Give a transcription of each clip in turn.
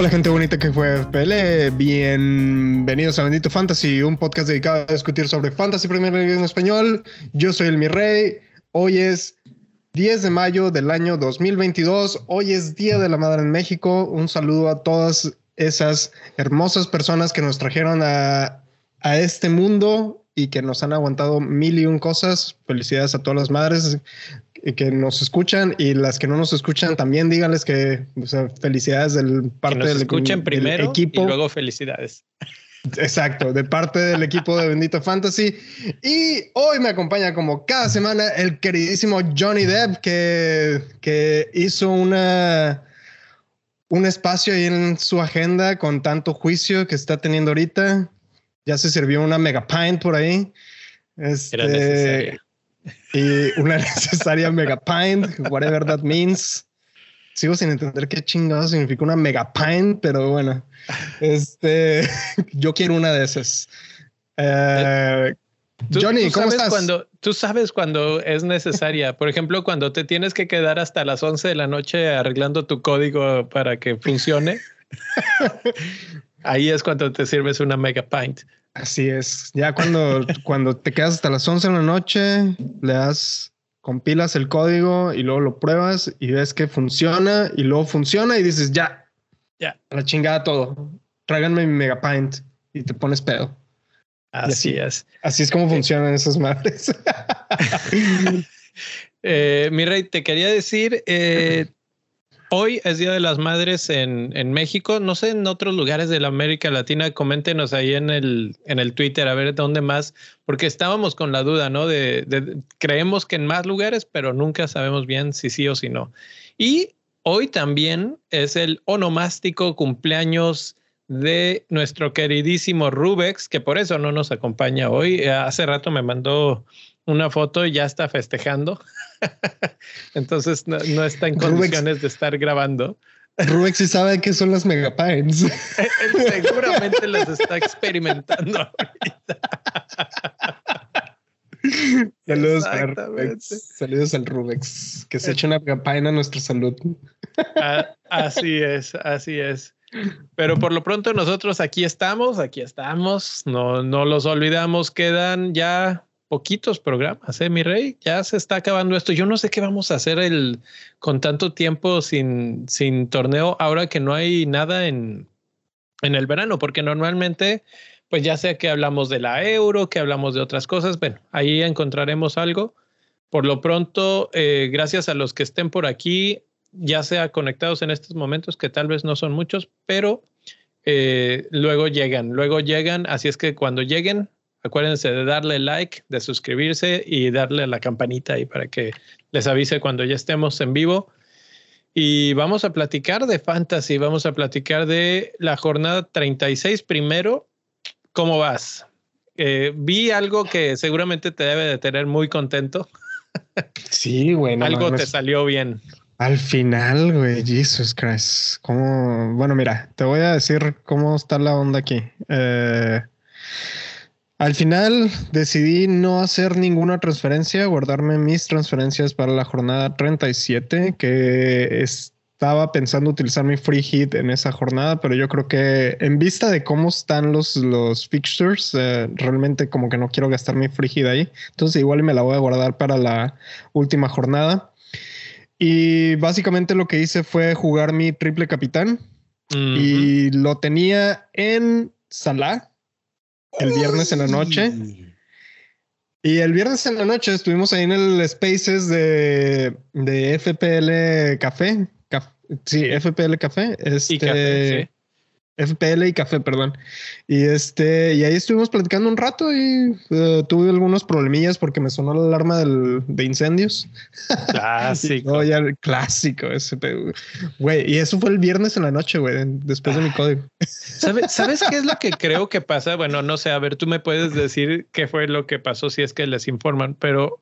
Hola gente bonita que fue FPL, bienvenidos a Bendito Fantasy, un podcast dedicado a discutir sobre Fantasy Premier League en español. Yo soy el Mi Rey, hoy es 10 de mayo del año 2022, hoy es Día de la Madre en México, un saludo a todas esas hermosas personas que nos trajeron a, a este mundo y que nos han aguantado mil y un cosas. Felicidades a todas las madres que nos escuchan y las que no nos escuchan también díganles que felicidades del parte que nos del, escuchen del primero equipo. y luego felicidades. Exacto, de parte del equipo de Bendito Fantasy. Y hoy me acompaña como cada semana el queridísimo Johnny Depp que, que hizo una, un espacio ahí en su agenda con tanto juicio que está teniendo ahorita. Ya se sirvió una mega pint por ahí. Este, Era necesaria. y una necesaria mega pint, whatever that means. Sigo sin entender qué chingado significa una mega pint, pero bueno, este, yo quiero una de esas. Eh, Tú- Johnny, tú ¿cómo sabes estás? Cuando, tú sabes cuando es necesaria. Por ejemplo, cuando te tienes que quedar hasta las 11 de la noche arreglando tu código para que funcione. Ahí es cuando te sirves una mega pint. Así es. Ya cuando, cuando te quedas hasta las 11 de la noche, le das, compilas el código y luego lo pruebas y ves que funciona y luego funciona y dices, ya, Ya. a la chingada todo. Tráiganme mi megapint y te pones pedo. Así así. es. Así es como funcionan esas madres. Eh, mi rey, te quería decir, eh, hoy es Día de las Madres en, México, no sé, en otros lugares de la América Latina, coméntenos ahí en el, en el Twitter a ver dónde más, porque estábamos con la duda, ¿no? Creemos que en más lugares, pero nunca sabemos bien si sí o si no. Y hoy también es el onomástico cumpleaños de nuestro queridísimo Rubex, que por eso no nos acompaña hoy. Eh, Hace rato me mandó una foto y ya está festejando. Entonces no, no está en Rubex. condiciones de estar grabando. Rubex sí sabe qué son las megapints. Él seguramente las está experimentando. ahorita. Saludos. Saludos al Rubex. Que se eche una megapint a nuestra salud. Ah, Así es, así es. Pero por lo pronto nosotros aquí estamos, aquí estamos. No, no los olvidamos. Quedan ya poquitos programas, ¿eh, mi rey? Ya se está acabando esto. Yo no sé qué vamos a hacer el, con tanto tiempo sin, sin torneo ahora que no hay nada en, en el verano, porque normalmente, pues ya sea que hablamos de la euro, que hablamos de otras cosas, bueno, ahí encontraremos algo. Por lo pronto, eh, gracias a los que estén por aquí, ya sea conectados en estos momentos, que tal vez no son muchos, pero eh, luego llegan, luego llegan, así es que cuando lleguen, acuérdense de darle like, de suscribirse y darle a la campanita ahí para que les avise cuando ya estemos en vivo. Y vamos a platicar de fantasy, vamos a platicar de la jornada 36 primero. ¿Cómo vas? Eh, vi algo que seguramente te debe de tener muy contento. Sí, güey. no algo te salió bien. Al final, güey, Jesus Christ. ¿Cómo? Bueno, mira, te voy a decir cómo está la onda aquí. Eh, al final decidí no hacer ninguna transferencia, guardarme mis transferencias para la jornada 37, que estaba pensando utilizar mi free hit en esa jornada, pero yo creo que en vista de cómo están los, los fixtures, eh, realmente como que no quiero gastar mi free hit ahí. Entonces igual me la voy a guardar para la última jornada. Y básicamente lo que hice fue jugar mi triple capitán y lo tenía en Salah el viernes en la noche. Y el viernes en la noche estuvimos ahí en el Spaces de, de FPL Café. Caf- sí, FPL Café. Este, Y café, sí. FPL y café, perdón. Y este, y ahí estuvimos platicando un rato y eh, tuve algunos problemillas porque me sonó la alarma del- de incendios. Clásico. No, ya clásico ese güey. Y eso fue el viernes en la noche, güey, después de mi código. ¿Sabe- ¿Sabes qué es lo que creo que pasa? Bueno, no sé, a ver, tú me puedes decir qué fue lo que pasó si es que les informan, pero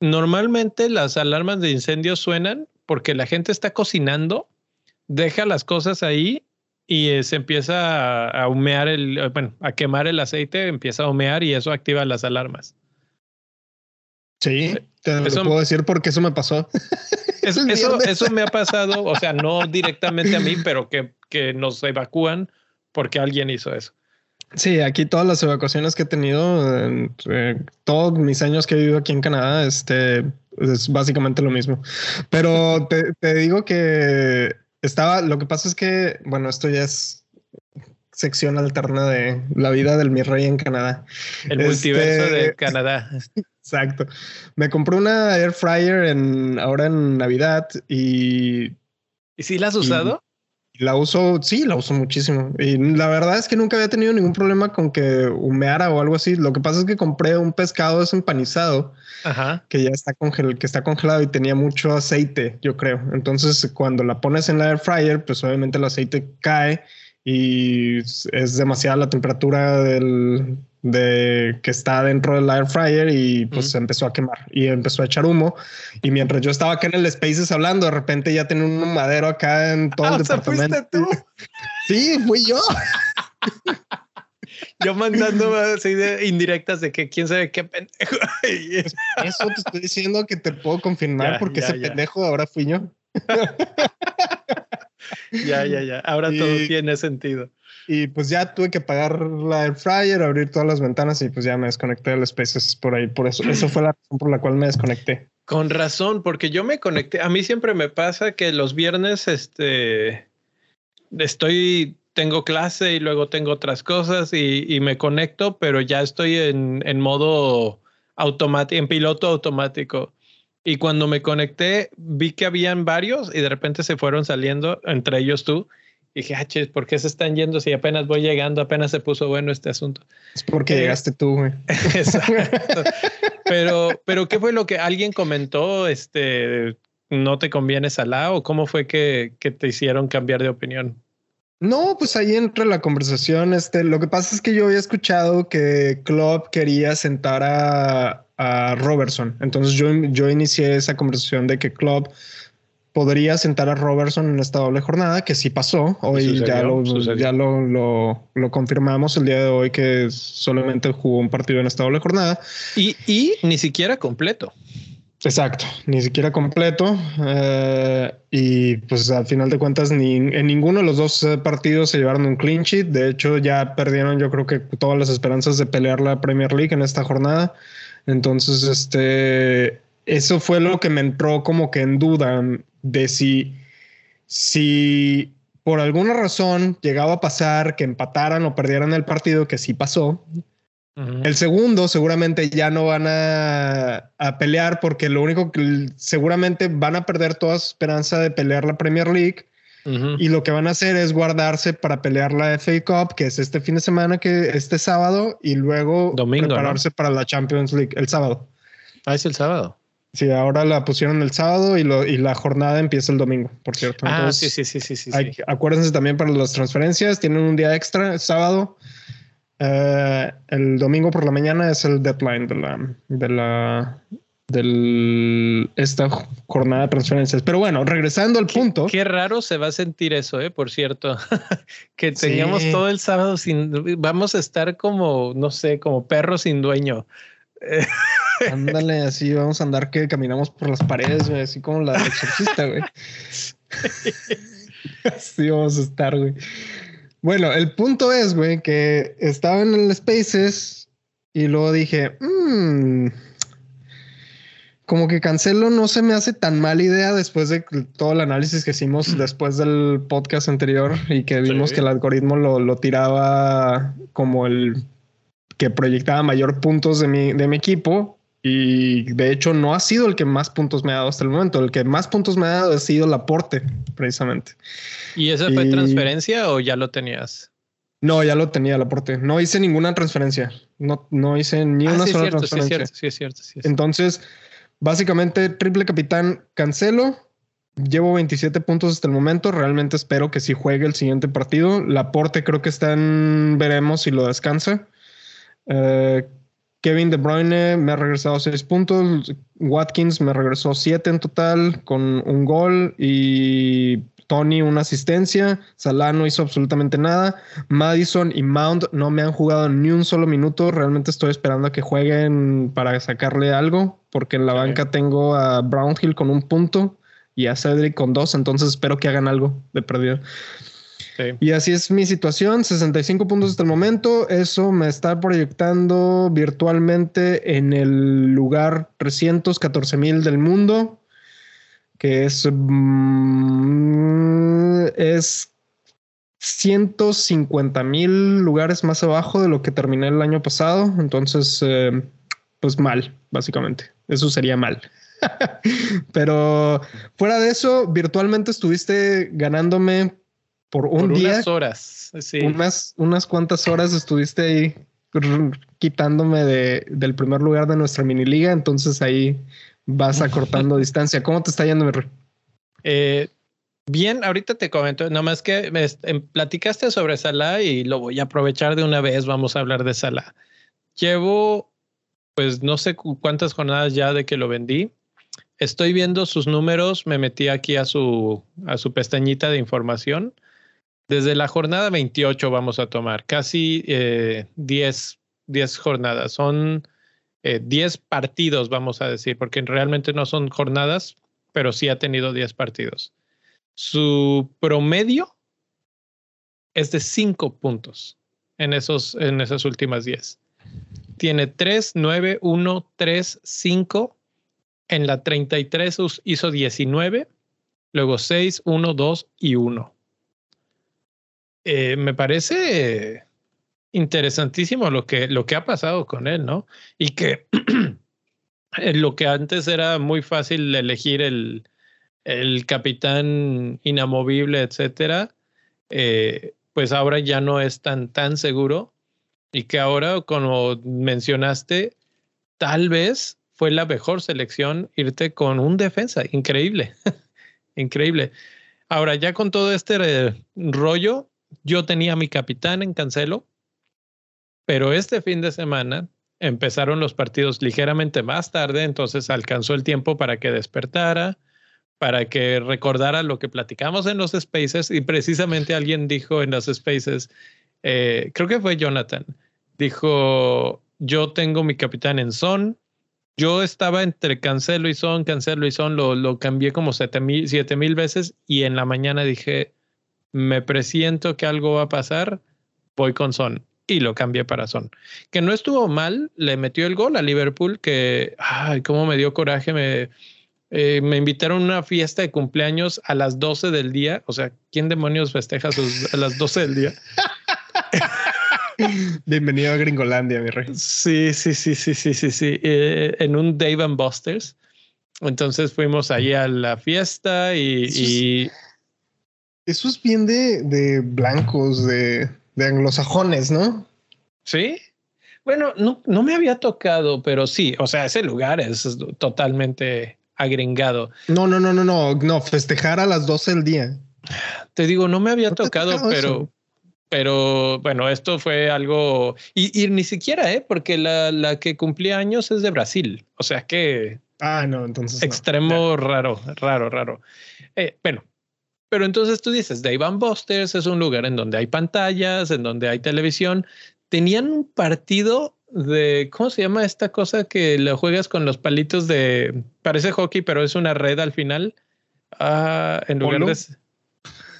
normalmente las alarmas de incendio suenan porque la gente está cocinando, deja las cosas ahí y eh, se empieza a, humear el, eh, bueno, a quemar el aceite, empieza a humear y eso activa las alarmas. Sí, te lo puedo decir porque eso me pasó. eso, eso me ha pasado, o sea, no directamente a mí, pero que, que nos evacúan porque alguien hizo eso. Sí, aquí todas las evacuaciones que he tenido, todos mis años que he vivido aquí en Canadá, este es básicamente lo mismo. Pero te, te, digo que estaba, lo que pasa es que, bueno, esto ya es sección alterna de la vida del mi rey en Canadá. El multiverso de este, Canadá. Exacto. Me compré una air fryer en ahora en Navidad y. ¿Y si la has usado? La uso, sí, la uso muchísimo. Y la verdad es que nunca había tenido ningún problema con que humeara o algo así. Lo que pasa es que compré un pescado desempanizado que ya está, congel que está congelado y tenía mucho aceite, yo creo. Entonces, cuando la pones en la air fryer, pues obviamente el aceite cae y es demasiada la temperatura del, de que está dentro del air fryer y pues se empezó a quemar y empezó a echar humo. Y mientras yo estaba acá en el Spaces hablando, de repente ya tenía un madero acá en todo el ah, departamento. tú? sí, fui yo. yo mandando así de indirectas de que quién sabe qué pendejo. Eso te estoy diciendo que te puedo confirmar porque ese pendejo ahora fui yo. ya, ya, ya. Ahora todo tiene sentido. Y pues ya tuve que pagar la air fryer, abrir todas las ventanas y pues ya me desconecté del Spaces por ahí. Por eso, eso fue la razón por la cual me desconecté. Con razón, porque yo me conecté. A mí siempre me pasa que los viernes, este, estoy, tengo clase y luego tengo otras cosas y, y me conecto, pero ya estoy en, en modo automático, en piloto automático. Y cuando me conecté, vi que habían varios y de repente se fueron saliendo, entre ellos tú. Y dije, ah, ¿por qué se están yendo si apenas voy llegando, apenas se puso bueno este asunto? Es porque eh, llegaste tú, güey. Exacto. pero, pero, ¿qué fue lo que alguien comentó? Este, ¿no te conviene Salah o cómo fue que, que te hicieron cambiar de opinión? No, pues ahí entra la conversación. Este, lo que pasa es que yo había escuchado que Klopp quería sentar a, a Robertson. Entonces yo, yo inicié esa conversación de que Club podría sentar a Robertson en esta doble jornada, que sí pasó. Hoy ya, lo, ya lo, lo, confirmamos el día de hoy que solamente jugó un partido en esta doble jornada. Y, y ni siquiera completo. Exacto, ni siquiera completo. Eh, y pues al final de cuentas, ni en ninguno de los dos eh, partidos se llevaron un clean sheet. De hecho, ya perdieron, yo creo que todas las esperanzas de pelear la Premier League en esta jornada. Entonces, este, eso fue lo que me entró como que en duda de si, si por alguna razón llegaba a pasar que empataran o perdieran el partido, que sí pasó. El segundo seguramente ya no van a, a, pelear porque lo único que seguramente van a perder toda su esperanza de pelear la Premier League y lo que van a hacer es guardarse para pelear la FA Cup, que es este fin de semana, que este sábado, y luego prepararse para la Champions League el sábado. Ah, es el sábado. Sí, ahora la pusieron el sábado y, lo, y la jornada empieza el domingo, por cierto. ah, sí, sí, sí, sí, sí, Acuérdense también para las transferencias, tienen un día extra, sábado. Eh, el domingo por la mañana es el deadline de la, de la, de esta jornada de transferencias. Pero bueno, regresando al punto. Qué raro se va a sentir eso, ¿eh? por cierto, que tengamos todo el sábado sin, vamos a estar como, no sé, como perros sin dueño. Ándale, así vamos a andar que caminamos por las paredes, así como la exorcista, güey. así vamos a estar, güey. Bueno, el punto es, güey, que estaba en el Spaces y luego dije, mmm, como que Cancelo no se me hace tan mala idea después de todo el análisis que hicimos después del podcast anterior y que vimos que el algoritmo lo, tiraba como el que proyectaba mayor puntos de mi, de mi equipo. Y de hecho no ha sido el que más puntos me ha dado hasta el momento. El que más puntos me ha dado ha sido el aporte, precisamente. ¿Y esa fue transferencia o ya lo tenías? No, ya lo tenía el aporte. No hice ninguna transferencia. No, no hice ni ah, una sola transferencia. Sí, es cierto, sí, es cierto. Entonces, Básicamente, triple capitán Cancelo. Llevo 27 puntos hasta el momento. Realmente espero que si juegue el siguiente partido. Laporte creo que está en veremos si lo descansa. Eh, Kevin De Bruyne me ha regresado 6 puntos. Watkins me regresó 7 en total con un gol. Y Tony una asistencia, Salah no hizo absolutamente nada, Madison y Mount no me han jugado ni un solo minuto, realmente estoy esperando a que jueguen para sacarle algo, porque en la banca tengo a Brownhill con un punto y a Cedric con dos, entonces espero que hagan algo de perdido. Y así es mi situación, 65 puntos hasta el momento. Eso me está proyectando virtualmente en el lugar 314 mil del mundo, que es, mm, es 150 mil lugares más abajo de lo que terminé el año pasado. Entonces, eh, pues mal, básicamente. Eso sería mal. Pero fuera de eso, virtualmente estuviste ganándome por un día. Unas horas, sí. Unas, unas cuantas horas estuviste ahí quitándome de, del primer lugar de nuestra mini liga, entonces ahí vas acortando distancia. ¿Cómo te está yendo, mi eh, bien, ahorita te comento, nomás que me, em, platicaste sobre Salah y lo voy a aprovechar de una vez, vamos a hablar de Salah. Llevo, pues no sé cuántas jornadas ya de que lo vendí. Estoy viendo sus números, me metí aquí a su, a su pestañita de información desde la jornada 28 vamos a tomar casi 10, eh, jornadas. Son 10 eh, partidos, vamos a decir, porque realmente no son jornadas, pero sí ha tenido 10 partidos. Su promedio es de 5 puntos en, esos, en esas últimas 10. Tiene 3, 9, 1, 3, 5. En la 33 hizo 19, luego 6, 1, 2 y 1. Eh, me parece interesantísimo lo que, lo que ha pasado con él, ¿no? Y que lo que antes era muy fácil elegir el, el capitán inamovible, etcétera, eh, pues ahora ya no es tan, tan seguro y que ahora, como mencionaste, tal vez fue la mejor selección irte con un defensa. Increíble, increíble. Ahora, ya con todo este eh, rollo, yo tenía mi capitán en Cancelo, pero este fin de semana empezaron los partidos ligeramente más tarde, entonces alcanzó el tiempo para que despertara, para que recordara lo que platicamos en los spaces y precisamente alguien dijo en los spaces, eh, creo que fue Jonathan, dijo, yo tengo mi capitán en Son, yo estaba entre Cancelo y Son, Cancelo y Son, lo, lo cambié como siete mil, siete mil veces y en la mañana dije, me presiento que algo va a pasar, voy con Son. Y lo cambié para Son. Que no estuvo mal, le metió el gol a Liverpool, que, ay, cómo me dio coraje, me, eh, me invitaron a una fiesta de cumpleaños a las 12 del día. O sea, ¿quién demonios festeja sus, a las 12 del día? Bienvenido a Gringolandia, mi rey. Sí, sí, sí, sí, sí, sí, sí. Eh, en un Dave and Busters. Entonces fuimos allí a la fiesta y, eso es bien de, blancos, de, anglosajones, ¿no? Sí. Bueno, no, no me había tocado, pero sí, o sea, ese lugar es totalmente agringado. No, no, no, no, no, no, festejar a las 12 del día. Te digo, no me había tocado, pero, pero bueno, esto fue algo, y, ni siquiera, ¿eh? Porque la, la, que cumplía años es de Brasil, o sea que... Ah, no, entonces... Extremo raro, raro, raro. Eh, bueno, pero entonces tú dices, Dave Busters es un lugar en donde hay pantallas, en donde hay televisión. Tenían un partido de, ¿cómo se llama esta cosa que lo juegas con los palitos de, parece hockey, pero es una red al final? Ah, en lugar de...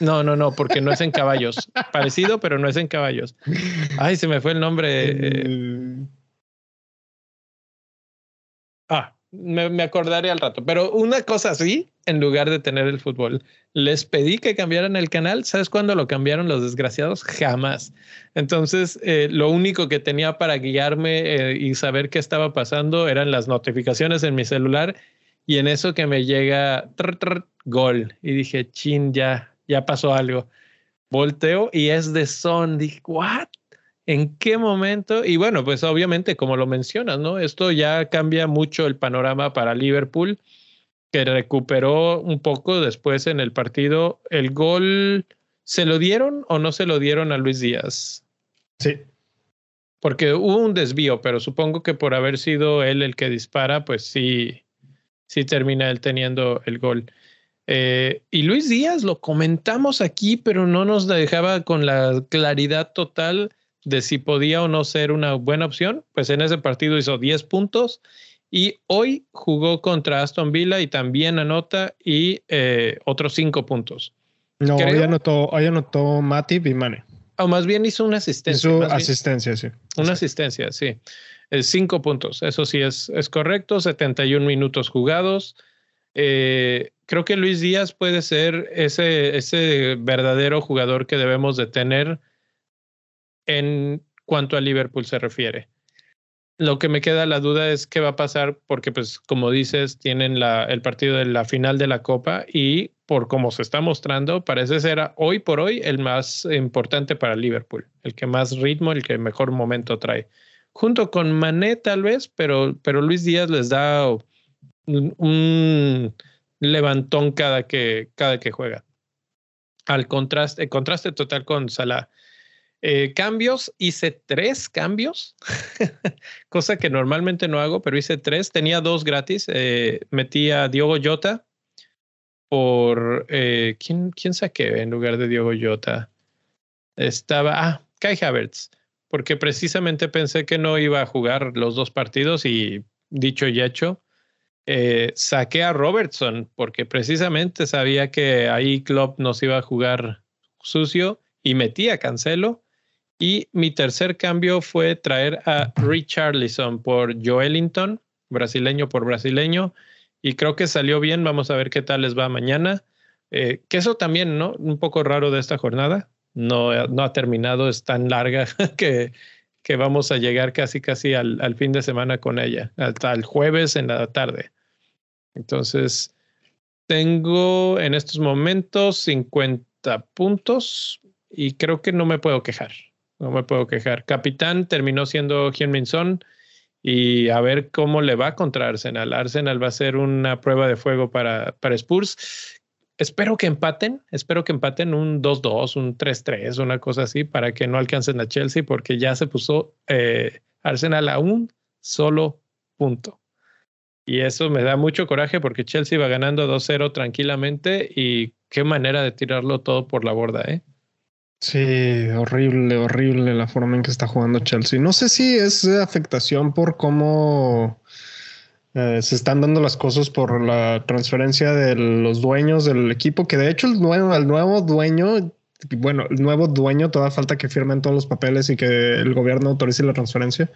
No, no, no, porque no es en caballos. Parecido, pero no es en caballos. Ay, se me fue el nombre. Ah, me, acordaré al rato, pero una cosa así, en lugar de tener el fútbol, les pedí que cambiaran el canal. ¿Sabes cuándo lo cambiaron los desgraciados? Jamás. Entonces, eh, lo único que tenía para guiarme eh, y saber qué estaba pasando eran las notificaciones en mi celular y en eso que me llega gol y dije, chin, ya, ya pasó algo. Volteo y es de son. Dije, ¿what? ¿En qué momento? Y bueno, pues obviamente, como lo mencionas, ¿no? Esto ya cambia mucho el panorama para Liverpool, que recuperó un poco después en el partido. ¿El gol se lo dieron o no se lo dieron a Luis Díaz? Sí. Porque hubo un desvío, pero supongo que por haber sido él el que dispara, pues sí, sí termina él teniendo el gol. Eh, y Luis Díaz lo comentamos aquí, pero no nos dejaba con la claridad total de si podía o no ser una buena opción. Pues en ese partido hizo 10 puntos y hoy jugó contra Aston Villa y también anota y eh, otros 5 puntos. No, hoy anotó, hoy anotó Matip y Mane. O más bien hizo una asistencia. Hizo asistencia, sí. Una asistencia, sí. cinco puntos, eso sí es, es correcto. 71 minutos jugados. Eh, creo que Luis Díaz puede ser ese, ese verdadero jugador que debemos de tener en cuanto a Liverpool se refiere. Lo que me queda la duda es qué va a pasar porque, pues, como dices, tienen el partido de la final de la Copa y por cómo se está mostrando, parece ser hoy por hoy el más importante para Liverpool, el que más ritmo, el que mejor momento trae. Junto con Mané tal vez, pero, pero Luis Díaz les da un, levantón cada que, cada que juega. Al contraste, contraste total con Salah. Eh, cambios, hice tres cambios, cosa que normalmente no hago, pero hice tres. Tenía dos gratis. Eh, metí a Diogo Jota por. Eh, ¿quién, ¿Quién saqué en lugar de Diogo Jota? Estaba. Ah, Kai Havertz, porque precisamente pensé que no iba a jugar los dos partidos y dicho y hecho. saqué a Robertson porque precisamente sabía que ahí Klopp nos iba a jugar sucio y metí a Cancelo y mi tercer cambio fue traer a Richarlison por Joelinton, brasileño por brasileño. Y creo que salió bien. Vamos a ver qué tal les va mañana. Eh, que eso también, ¿no? Un poco raro de esta jornada. No, no ha terminado, es tan larga que, que vamos a llegar casi, casi al, al fin de semana con ella, hasta el jueves en la tarde. Entonces, tengo en estos momentos 50 puntos y creo que no me puedo quejar no me puedo quejar. Capitán terminó siendo Hyun Son y a ver cómo le va contra Arsenal. Arsenal va a ser una prueba de fuego para, para Spurs. Espero que empaten, espero que empaten un 2-2, un 3-3, una cosa así, para que no alcancen a Chelsea, porque ya se puso eh, Arsenal a un solo punto. Y eso me da mucho coraje porque Chelsea va ganando 2-0 tranquilamente y qué manera de tirarlo todo por la borda, ¿eh? Sí, horrible, horrible la forma en que está jugando Chelsea. No sé si es afectación por cómo eh, se están dando las cosas por la transferencia de los dueños del equipo, que de hecho el nuevo, el nuevo dueño, bueno, el nuevo dueño, toda falta que firmen todos los papeles y que el gobierno autorice la transferencia,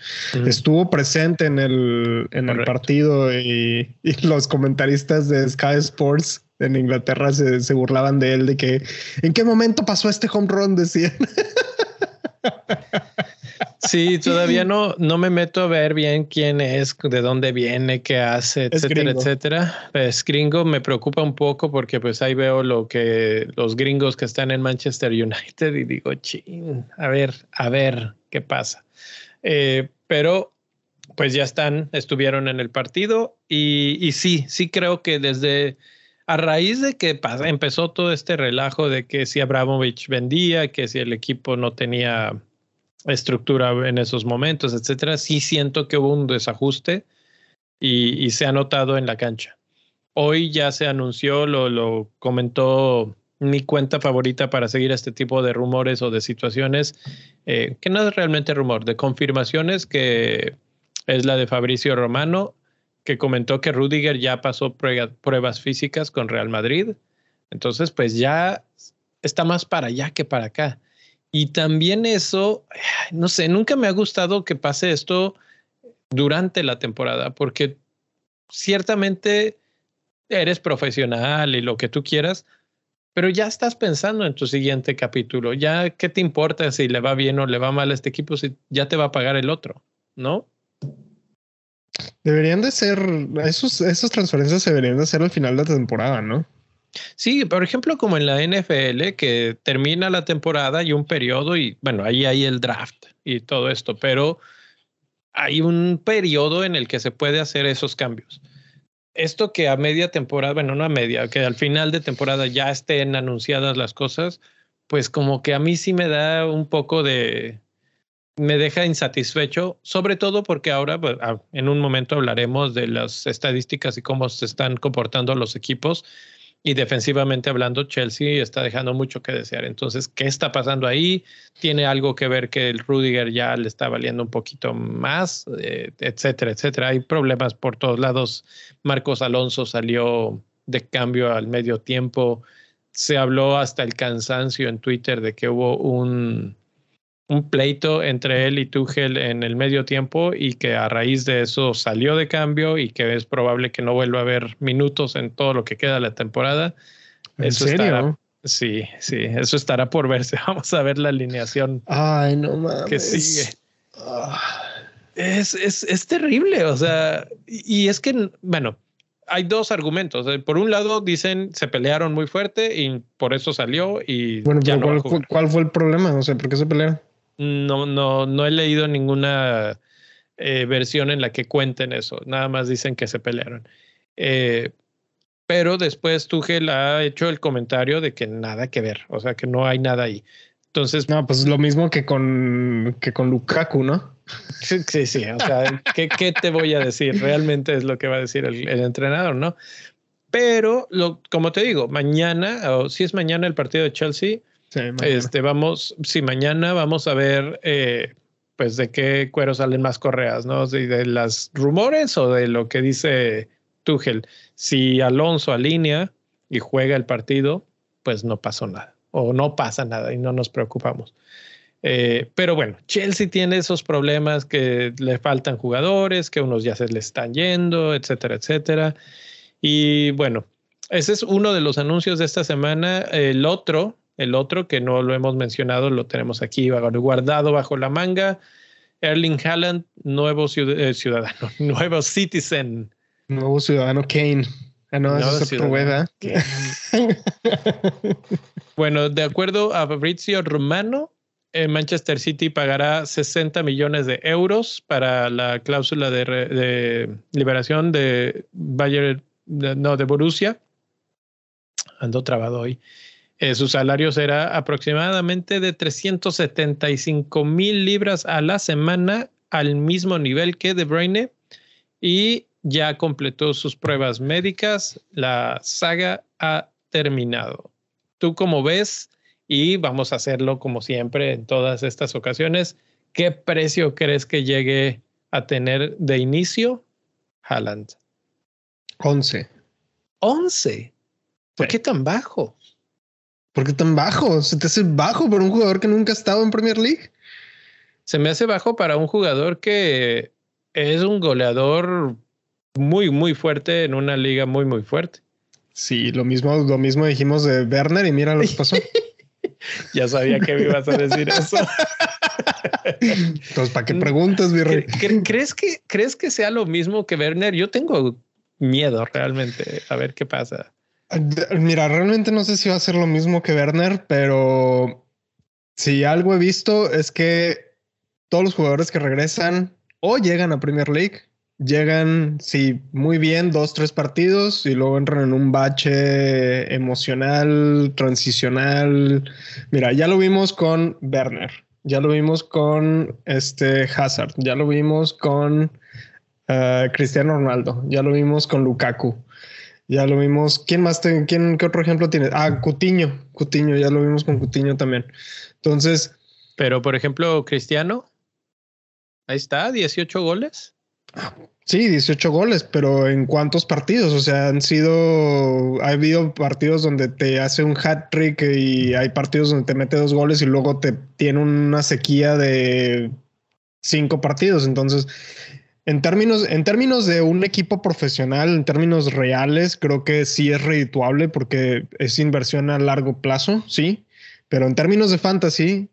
estuvo presente en el, en el partido y, y los comentaristas de Sky Sports en Inglaterra se, se, burlaban de él, de que en qué momento pasó este home run, decían. Sí, todavía no, no me meto a ver bien quién es, de dónde viene, qué hace, etcétera, etcétera. Pues gringo me preocupa un poco porque pues ahí veo lo que los gringos que están en Manchester United y digo, ching, a ver, a ver qué pasa. Eh, pero pues ya están, estuvieron en el partido y, y sí, sí creo que desde a raíz de que empezó todo este relajo de que si Abramovich vendía, que si el equipo no tenía estructura en esos momentos, etcétera, sí siento que hubo un desajuste y, se ha notado en la cancha. Hoy ya se anunció, lo, comentó mi cuenta favorita para seguir este tipo de rumores o de situaciones, eh, que no es realmente rumor, de confirmaciones, que es la de Fabricio Romano que comentó que Rudiger ya pasó pruebas físicas con Real Madrid. Entonces, pues ya está más para allá que para acá. Y también eso, no sé, nunca me ha gustado que pase esto durante la temporada, porque ciertamente eres profesional y lo que tú quieras, pero ya estás pensando en tu siguiente capítulo. Ya, ¿qué te importa si le va bien o le va mal a este equipo si ya te va a pagar el otro? ¿No? Deberían de ser, esos, esas transferencias deberían de hacer al final de la temporada, ¿no? Sí, por ejemplo, como en la NFL, que termina la temporada y un periodo, y bueno, ahí hay el draft y todo esto, pero hay un periodo en el que se puede hacer esos cambios. Esto que a media temporada, bueno, no a media, que al final de temporada ya estén anunciadas las cosas, pues como que a mí sí me da un poco de, me deja insatisfecho, sobre todo porque ahora pues, en un momento hablaremos de las estadísticas y cómo se están comportando los equipos. Y defensivamente hablando, Chelsea está dejando mucho que desear. Entonces, ¿qué está pasando ahí? ¿Tiene algo que ver que el Rudiger ya le está valiendo un poquito más? Eh, etcétera, etcétera. Hay problemas por todos lados. Marcos Alonso salió de cambio al medio tiempo. Se habló hasta el cansancio en Twitter de que hubo un, un pleito entre él y Tuchel en el medio tiempo y que a raíz de eso salió de cambio y que es probable que no vuelva a haber minutos en todo lo que queda de la temporada. ¿En serio? sí, sí, eso estará por verse. Vamos a ver la alineación. Ay, no mames. Que sigue. Ah. Es, es, es, terrible, o sea, y es que, bueno, hay dos argumentos. Por un lado, dicen se pelearon muy fuerte y por eso salió y bueno, ya no ¿cuál, ¿cuál, fue el problema? No sé, ¿por qué se pelearon? No, no, no he leído ninguna eh, versión en la que cuenten eso. Nada más dicen que se pelearon. Eh, pero después Tuchel ha hecho el comentario de que nada que ver, o sea que no hay nada ahí. Entonces, no, pues lo mismo que con que con Lukaku, ¿no? Sí, sí, o sea, ¿qué, ¿qué, te voy a decir? Realmente es lo que va a decir el, el entrenador, ¿no? Pero lo, como te digo, mañana, o si es mañana el partido de Chelsea, este, vamos, si mañana vamos a ver, eh, pues de qué cuero salen más correas, ¿no? De, de las rumores o de lo que dice Tuchel. Si Alonso alinea y juega el partido, pues no pasó nada o no pasa nada y no nos preocupamos. Eh, pero bueno, Chelsea tiene esos problemas que le faltan jugadores, que unos ya se le están yendo, etcétera, etcétera. Y bueno, ese es uno de los anuncios de esta semana. El otro el otro, que no lo hemos mencionado, lo tenemos aquí guardado bajo la manga. Erling Haaland, nuevo eh, ciudadano, nuevo citizen. Nuevo ciudadano Kane. Ah, no, bueno, de acuerdo a Fabrizio Romano, eh, Manchester City pagará 60 millones de euros para la cláusula de, liberación de Bayern, no, de Borussia. Ando trabado hoy. Eh, su salario será aproximadamente de 375 mil libras a la semana, al mismo nivel que De Bruyne, y ya completó sus pruebas médicas. La saga ha terminado. ¿Tú cómo ves? Y vamos a hacerlo como siempre en todas estas ocasiones. ¿Qué precio crees que llegue a tener de inicio Haaland? 11. 11. ¿Por qué tan bajo? ¿Por qué tan bajo? ¿Se te hace bajo para un jugador que nunca ha estado en Premier League? Se me hace bajo para un jugador que es un goleador muy, muy fuerte en una liga muy, muy fuerte. Sí, lo mismo, lo mismo dijimos de Werner y mira lo que pasó. ya sabía que me ibas a decir eso. Entonces, ¿para qué preguntas, Virrey? ¿Crees que, ¿Crees que sea lo mismo que Werner? Yo tengo miedo realmente a ver qué pasa. Mira, realmente no sé si va a ser lo mismo que Werner, pero si algo he visto es que todos los jugadores que regresan o llegan a Premier League, llegan, sí, muy bien, dos, tres partidos y luego entran en un bache emocional, transicional. Mira, ya lo vimos con Werner, ya lo vimos con este Hazard, ya lo vimos con uh, Cristiano Ronaldo, ya lo vimos con Lukaku. Ya lo vimos. ¿Quién más? Te, quién, ¿Qué otro ejemplo tienes? Ah, Cutiño. Cutiño, ya lo vimos con Cutiño también. Entonces. Pero, por ejemplo, Cristiano. Ahí está, 18 goles. Sí, 18 goles, pero ¿en cuántos partidos? O sea, han sido, ha habido partidos donde te hace un hat trick y hay partidos donde te mete dos goles y luego te tiene una sequía de cinco partidos. Entonces, en términos, en términos de un equipo profesional, en términos reales, creo que sí es redituable porque es inversión a largo plazo, sí. Pero en términos de fantasy,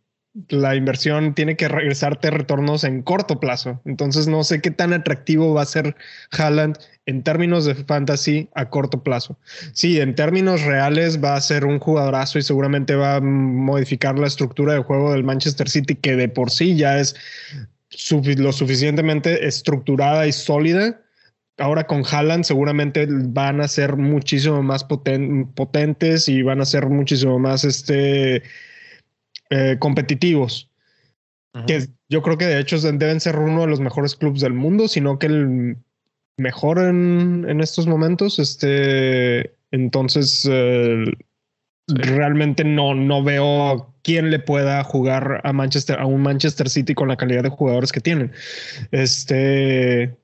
la inversión tiene que regresarte retornos en corto plazo. Entonces no sé qué tan atractivo va a ser Haaland en términos de fantasy a corto plazo. Sí, en términos reales va a ser un jugadorazo y seguramente va a modificar la estructura de juego del Manchester City, que de por sí ya es lo suficientemente estructurada y sólida. Ahora con Haaland seguramente van a ser muchísimo más potentes y van a ser muchísimo más este, eh, competitivos. Que yo creo que de hecho deben ser uno de los mejores clubes del mundo, sino que el mejor en, en estos momentos, este, Entonces, eh, realmente no, no veo quién le pueda jugar a Manchester, a un Manchester City con la calidad de jugadores que tienen. Este,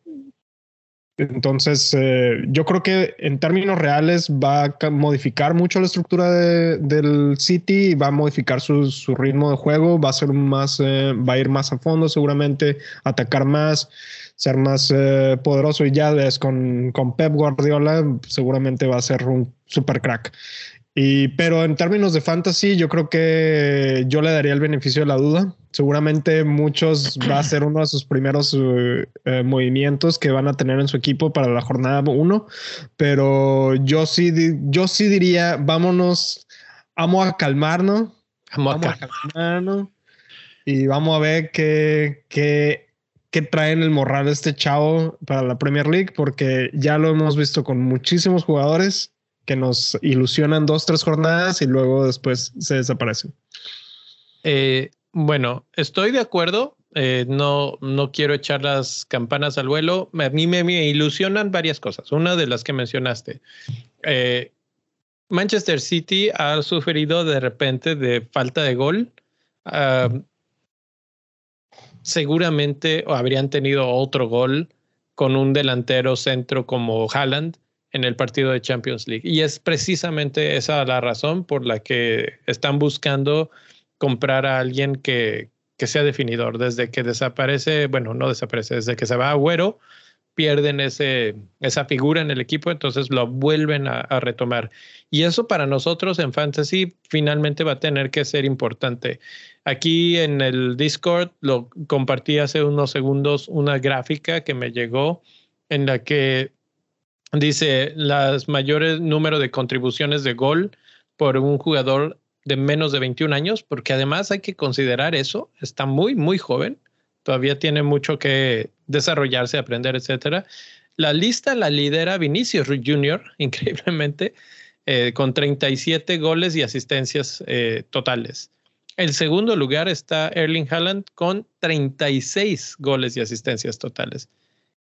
entonces, eh, yo creo que en términos reales va a modificar mucho la estructura del City, va a modificar su, ritmo de juego, va a ser más, eh, va a ir más a fondo seguramente, atacar más, ser más eh, poderoso y ya ves con, con Pep Guardiola seguramente va a ser un super crack. Y, pero en términos de fantasy, yo creo que yo le daría el beneficio de la duda. Seguramente muchos va a ser uno de sus primeros eh, eh, movimientos que van a tener en su equipo para la jornada 1. Pero yo sí, yo sí diría, vámonos, vamos a calmarnos. Vamos, a calmarnos. Y vamos a ver qué, qué, qué trae en el morral este chavo para la Premier League, porque ya lo hemos visto con muchísimos jugadores que nos ilusionan dos, tres jornadas y luego después se desaparecen. Eh, bueno, estoy de acuerdo. Eh, no, no quiero echar las campanas al vuelo. A mí me, ilusionan varias cosas. Una de las que mencionaste. Eh, Manchester City ha sufrido de repente de falta de gol. Ah, seguramente habrían tenido otro gol con un delantero centro como Haaland en el partido de Champions League. Y es precisamente esa la razón por la que están buscando comprar a alguien que, que sea definidor. Desde que desaparece, bueno, no desaparece, desde que se va Agüero, pierden ese, esa figura en el equipo, entonces lo vuelven a, a, retomar. Y eso para nosotros en Fantasy finalmente va a tener que ser importante. Aquí en el Discord lo compartí hace unos segundos una gráfica que me llegó en la que dice las mayores número de contribuciones de gol por un jugador de menos de 21 años, porque además hay que considerar eso, está muy, muy joven, todavía tiene mucho que desarrollarse, aprender, etcétera. La lista la lidera Vinicius Jr., increíblemente, eh, con 37 goles y asistencias eh, totales. El segundo lugar está Erling Haaland con 36 goles y asistencias totales.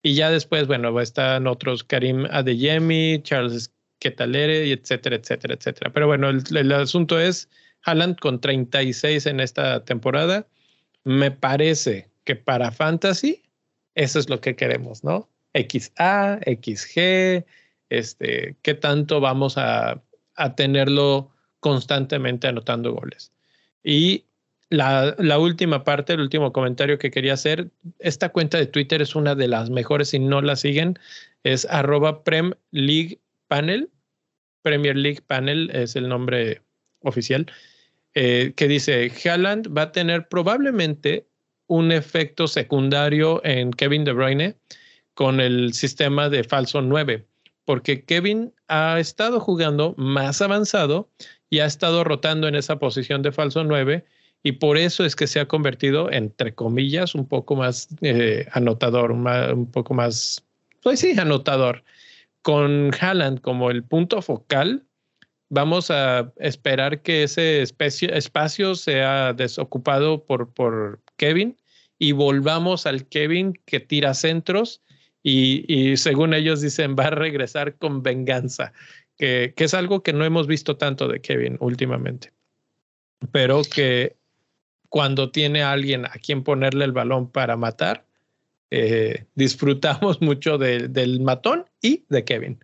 Y ya después, bueno, están otros Karim Adeyemi, Charles Ketalere, etcétera, etcétera, etcétera. Pero bueno, el, asunto es Haaland con 36 en esta temporada. Me parece que para Fantasy eso es lo que queremos, ¿no? XA, XG, este, qué tanto vamos a, a tenerlo constantemente anotando goles. Y la, última parte, el último comentario que quería hacer, esta cuenta de Twitter es una de las mejores, si no la siguen, es arroba Prem League Panel, Premier League Panel es el nombre oficial, eh, que dice, Haaland va a tener probablemente un efecto secundario en Kevin De Bruyne con el sistema de falso 9, porque Kevin ha estado jugando más avanzado y ha estado rotando en esa posición de falso 9 y por eso es que se ha convertido, entre comillas, un poco más eh, anotador, un, poco más, pues sí, anotador. Con Haaland como el punto focal, vamos a esperar que ese espacio sea desocupado por, por Kevin y volvamos al Kevin que tira centros y, y, según ellos dicen va a regresar con venganza, que, que, es algo que no hemos visto tanto de Kevin últimamente, pero que cuando tiene a alguien a quien ponerle el balón para matar, eh, disfrutamos mucho del matón y de Kevin.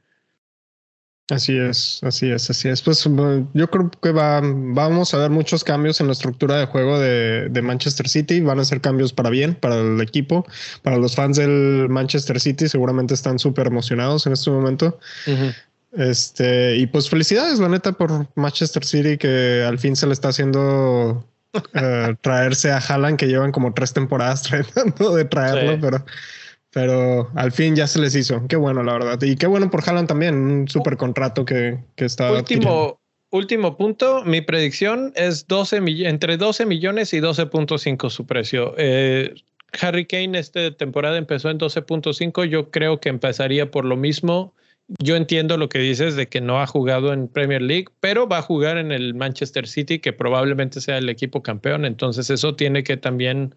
Así es, así es, así es. Pues yo creo que va, vamos a ver muchos cambios en la estructura de juego de, Manchester City. Van a ser cambios para bien, para el equipo, para los fans del Manchester City. Seguramente están súper emocionados en este momento. Este, y pues felicidades, la neta, por Manchester City, que al fin se le está haciendo eh, traerse a Haaland, que llevan como tres temporadas tratando de traerlo, pero, pero al fin ya se les hizo. Qué bueno, la verdad. Y qué bueno por Haaland también, un super contrato que, que está. Último, último punto, mi predicción es 12 entre 12 millones y 12.5 su precio. Eh, Harry Kane esta temporada empezó en 12.5, yo creo que empezaría por lo mismo yo entiendo lo que dices de que no ha jugado en Premier League, pero va a jugar en el Manchester City, que probablemente sea el equipo campeón. Entonces eso tiene que también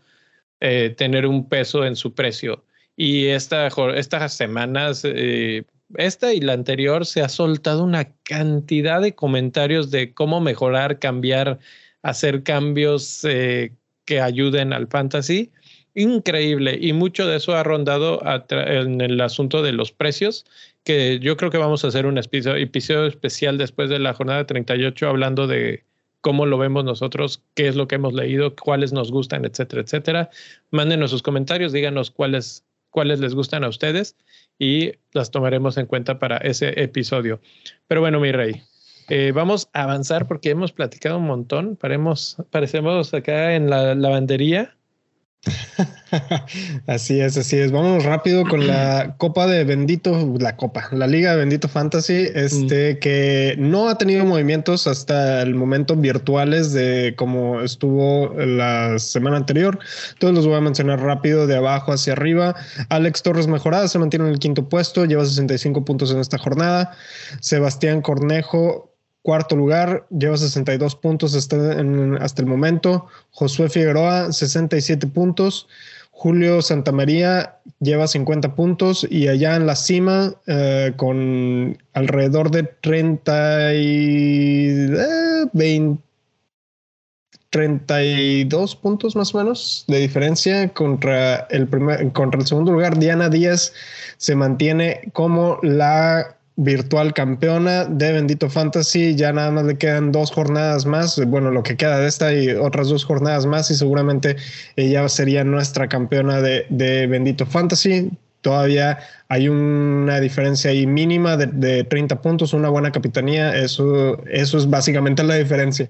eh, tener un peso en su precio. Y esta, estas semanas, eh, esta y la anterior se ha soltado una cantidad de comentarios de cómo mejorar, cambiar, hacer cambios eh, que ayuden al fantasy. Increíble. Y mucho de eso ha rondado en el asunto de los precios, que yo creo que vamos a hacer un episodio especial después de la jornada 38 hablando de cómo lo vemos nosotros, qué es lo que hemos leído, cuáles nos gustan, etcétera, etcétera. Mándenos sus comentarios, díganos cuáles, cuáles les gustan a ustedes y las tomaremos en cuenta para ese episodio. Pero bueno, mi rey, eh, vamos a avanzar porque hemos platicado un montón. Paremos, parecemos acá en la lavandería así es, así es. Vamos rápido con la Copa de Bendito, la Copa, la Liga de Bendito Fantasy, este mm. que no ha tenido movimientos hasta el momento virtuales de como estuvo la semana anterior. Todos los voy a mencionar rápido de abajo hacia arriba. Alex Torres Mejorada se mantiene en el quinto puesto, lleva 65 puntos en esta jornada. Sebastián Cornejo Cuarto lugar, lleva 62 puntos hasta, hasta el momento. Josué Figueroa, 67 puntos. Julio Santamaría lleva 50 puntos y allá en la cima eh, con alrededor de 30 y, 32 eh, puntos más o menos de diferencia contra el primer, contra el segundo lugar. Diana Díaz se mantiene como la virtual campeona de Bendito Fantasy. Ya nada más le quedan dos jornadas más. Bueno, lo que queda de esta y otras dos jornadas más. Y seguramente ella sería nuestra campeona de, Bendito Fantasy. Todavía hay una diferencia ahí mínima de, 30 puntos, una buena capitanía. Eso, eso es básicamente la diferencia.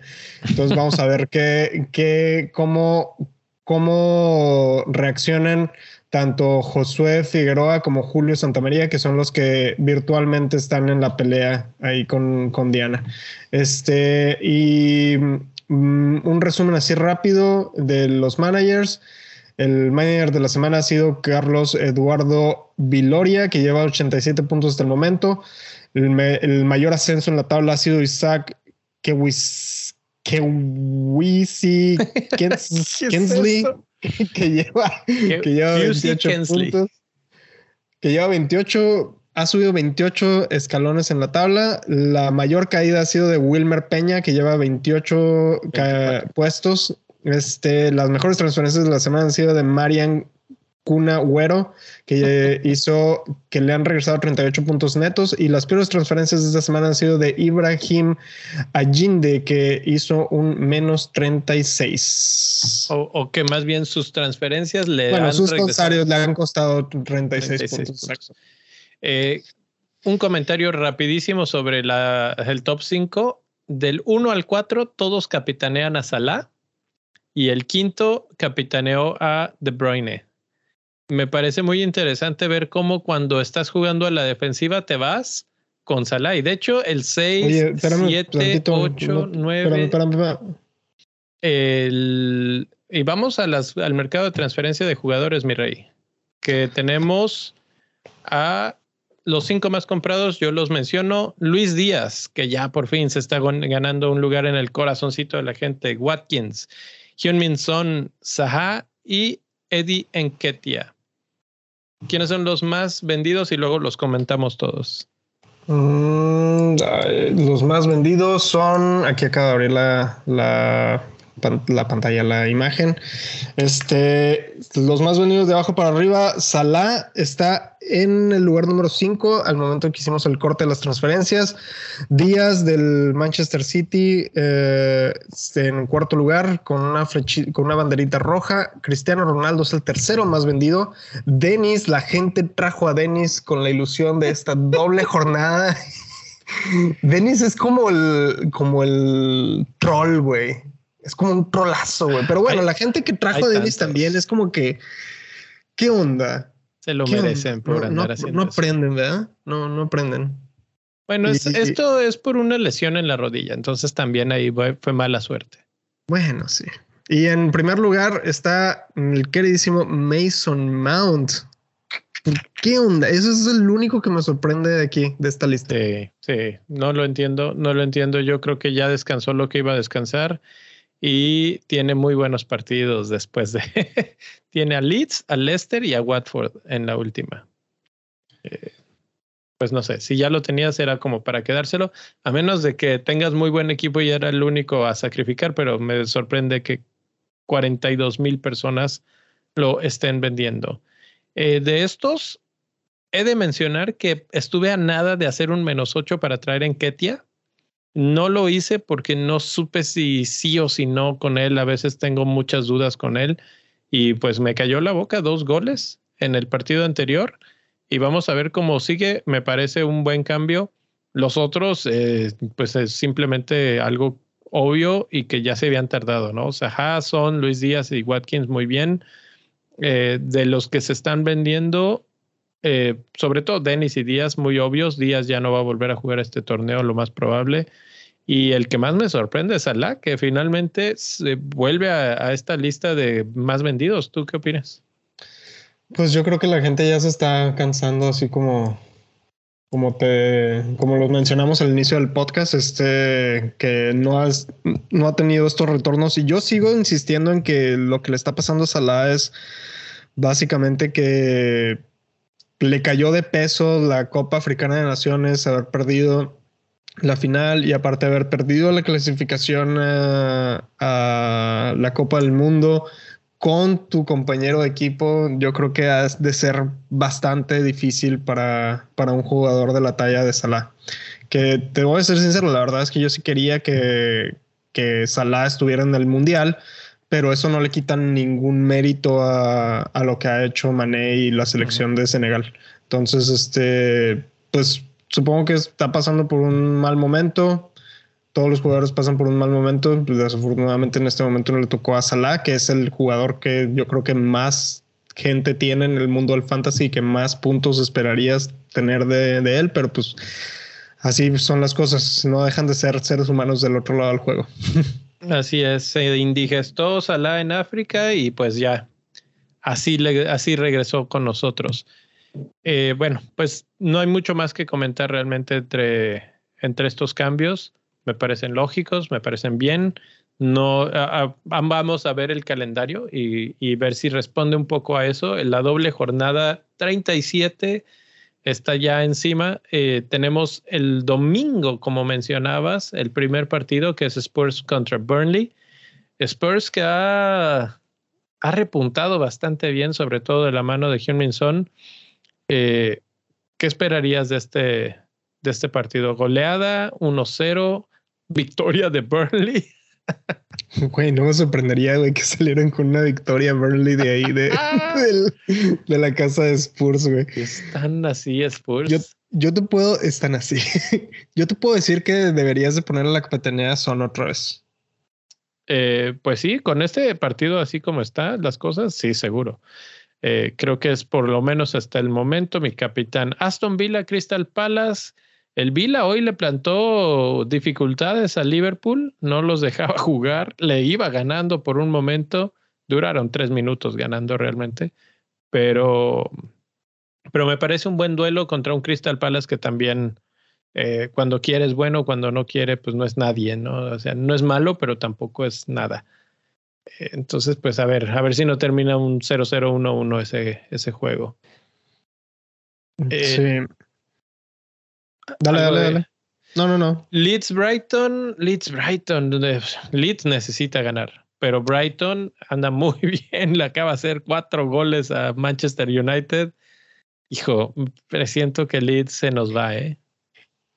Entonces vamos a ver qué, qué, cómo, cómo reaccionan tanto Josué Figueroa como Julio Santamaría, que son los que virtualmente están en la pelea ahí con, con Diana. Este, y mm, un resumen así rápido de los managers. El manager de la semana ha sido Carlos Eduardo Viloria, que lleva 87 puntos hasta el momento. El, mayor ascenso en la tabla ha sido Isaac Kewisi Kensley. que lleva, que lleva 28 puntos. Que lleva 28, ha subido 28 escalones en la tabla. La mayor caída ha sido de Wilmer Peña, que lleva 28 puestos. Este, las mejores transferencias de la semana han sido de Marian Cuna Güero, que hizo que le han regresado 38 puntos netos. Y las peores transferencias de esta semana han sido de Ibrahim Allinde, que hizo un menos 36. O, que más bien sus transferencias le bueno, sus regresado. le han costado 36, puntos. Eh, un comentario rapidísimo sobre la, el top 5. Del 1 al 4, todos capitanean a Salah. Y el quinto capitaneó a De Bruyne me parece muy interesante ver cómo cuando estás jugando a la defensiva te vas con Salah. Y de hecho, el 6, 7, 8, 9. El, y vamos a las, al mercado de transferencia de jugadores, mi rey. Que tenemos a los cinco más comprados, yo los menciono. Luis Díaz, que ya por fin se está ganando un lugar en el corazoncito de la gente. Watkins, Hyun Min Son, Saha y Eddie Enketia. ¿Quiénes son los más vendidos? Y luego los comentamos todos. Mm, los más vendidos son. Aquí acaba de abrir la, la la pantalla, la imagen. Este, los más vendidos de abajo para arriba, Salah está en el lugar número 5 al momento que hicimos el corte de las transferencias. Díaz del Manchester City eh, en cuarto lugar con una, con una banderita roja. Cristiano Ronaldo es el tercero más vendido. Denis, la gente trajo a Denis con la ilusión de esta doble jornada. Denis es como el, como el troll, güey es como un trolazo, güey. Pero bueno, la gente que trajo a Dennis también es como que, ¿qué onda? Se lo merecen por no, andar no, no aprenden, ¿verdad? No, no aprenden. Bueno, esto es por una lesión en la rodilla, entonces también ahí fue, mala suerte. Bueno, sí. Y en primer lugar está el queridísimo Mason Mount. ¿Qué onda? Eso es el único que me sorprende de aquí, de esta lista. Sí, sí, no lo entiendo, no lo entiendo. Yo creo que ya descansó lo que iba a descansar y tiene muy buenos partidos después de. tiene a Leeds, a Leicester y a Watford en la última. Eh, pues no sé, si ya lo tenías era como para quedárselo, a menos de que tengas muy buen equipo y era el único a sacrificar, pero me sorprende que 42 mil personas lo estén vendiendo. Eh, de estos, he de mencionar que estuve a nada de hacer un menos 8 para traer en Ketia. No lo hice porque no supe si sí o si no con él. A veces tengo muchas dudas con él y pues me cayó la boca dos goles en el partido anterior y vamos a ver cómo sigue. Me parece un buen cambio. Los otros, eh, pues es simplemente algo obvio y que ya se habían tardado, ¿no? O sea, son Luis Díaz y Watkins muy bien. Eh, de los que se están vendiendo, eh, sobre todo Dennis y Díaz, muy obvios. Díaz ya no va a volver a jugar este torneo, lo más probable. Y el que más me sorprende es Salah, que finalmente vuelve a, esta lista de más vendidos. ¿Tú qué opinas? Pues yo creo que la gente ya se está cansando, así como, como te, como lo mencionamos al inicio del podcast, este, que no has, no ha tenido estos retornos. Y yo sigo insistiendo en que lo que le está pasando a Salah es básicamente que le cayó de peso la Copa Africana de Naciones, haber perdido la final y aparte haber perdido la clasificación a, la Copa del Mundo con tu compañero de equipo, yo creo que ha de ser bastante difícil para, para un jugador de la talla de Salah. Que te voy a ser sincero, la verdad es que yo sí quería que, que Salah estuviera en el Mundial, pero eso no le quita ningún mérito a, a lo que ha hecho Mané y la selección de Senegal. Entonces, este, pues supongo que está pasando por un mal momento. Todos los jugadores pasan por un mal momento. Pues, desafortunadamente en este momento no le tocó a Salah, que es el jugador que yo creo que más gente tiene en el mundo del fantasy y que más puntos esperarías tener de, de él, pero pues así son las cosas. No dejan de ser seres humanos del otro lado del juego. Así es, se indigestó Salah en África y pues ya, así, así regresó con nosotros. Eh, bueno, pues no hay mucho más que comentar realmente entre, entre estos cambios. Me parecen lógicos, me parecen bien. No, vamos a ver el calendario y, y, ver si responde un poco a eso. En la doble jornada 37 está ya encima. Eh, tenemos el domingo, como mencionabas, el primer partido que es Spurs contra Burnley. Spurs que ha, ha repuntado bastante bien, sobre todo de la mano de Hyun-Min Son. Eh, ¿Qué esperarías de este, de este partido? ¿Goleada? ¿1-0? ¿Victoria de Burnley? Güey, no me sorprendería, güey, que salieran con una victoria Burnley de ahí, de, de, la casa de Spurs, güey. Están así, Spurs. Yo, yo, te puedo, están así. Yo te puedo decir que deberías de poner la capitanía Son otra vez. Eh, pues sí, con este partido así como está las cosas, sí, seguro. Eh, creo que es por lo menos hasta el momento mi capitán. Aston Villa, Crystal Palace. El Villa hoy le plantó dificultades a Liverpool, no los dejaba jugar, le iba ganando por un momento, duraron tres minutos ganando realmente, pero, pero me parece un buen duelo contra un Crystal Palace que también eh, cuando quiere es bueno, cuando no quiere pues no es nadie, ¿no? O sea, no es malo, pero tampoco es nada. Entonces, pues a ver, a ver si no termina un 0-0-1-1 ese, ese juego. Eh, sí. Dale, dale, dale. No, no, no. Leeds Brighton, Leeds Brighton, Leeds necesita ganar, pero Brighton anda muy bien, le acaba de hacer cuatro goles a Manchester United. Hijo, presiento que Leeds se nos va, ¿eh?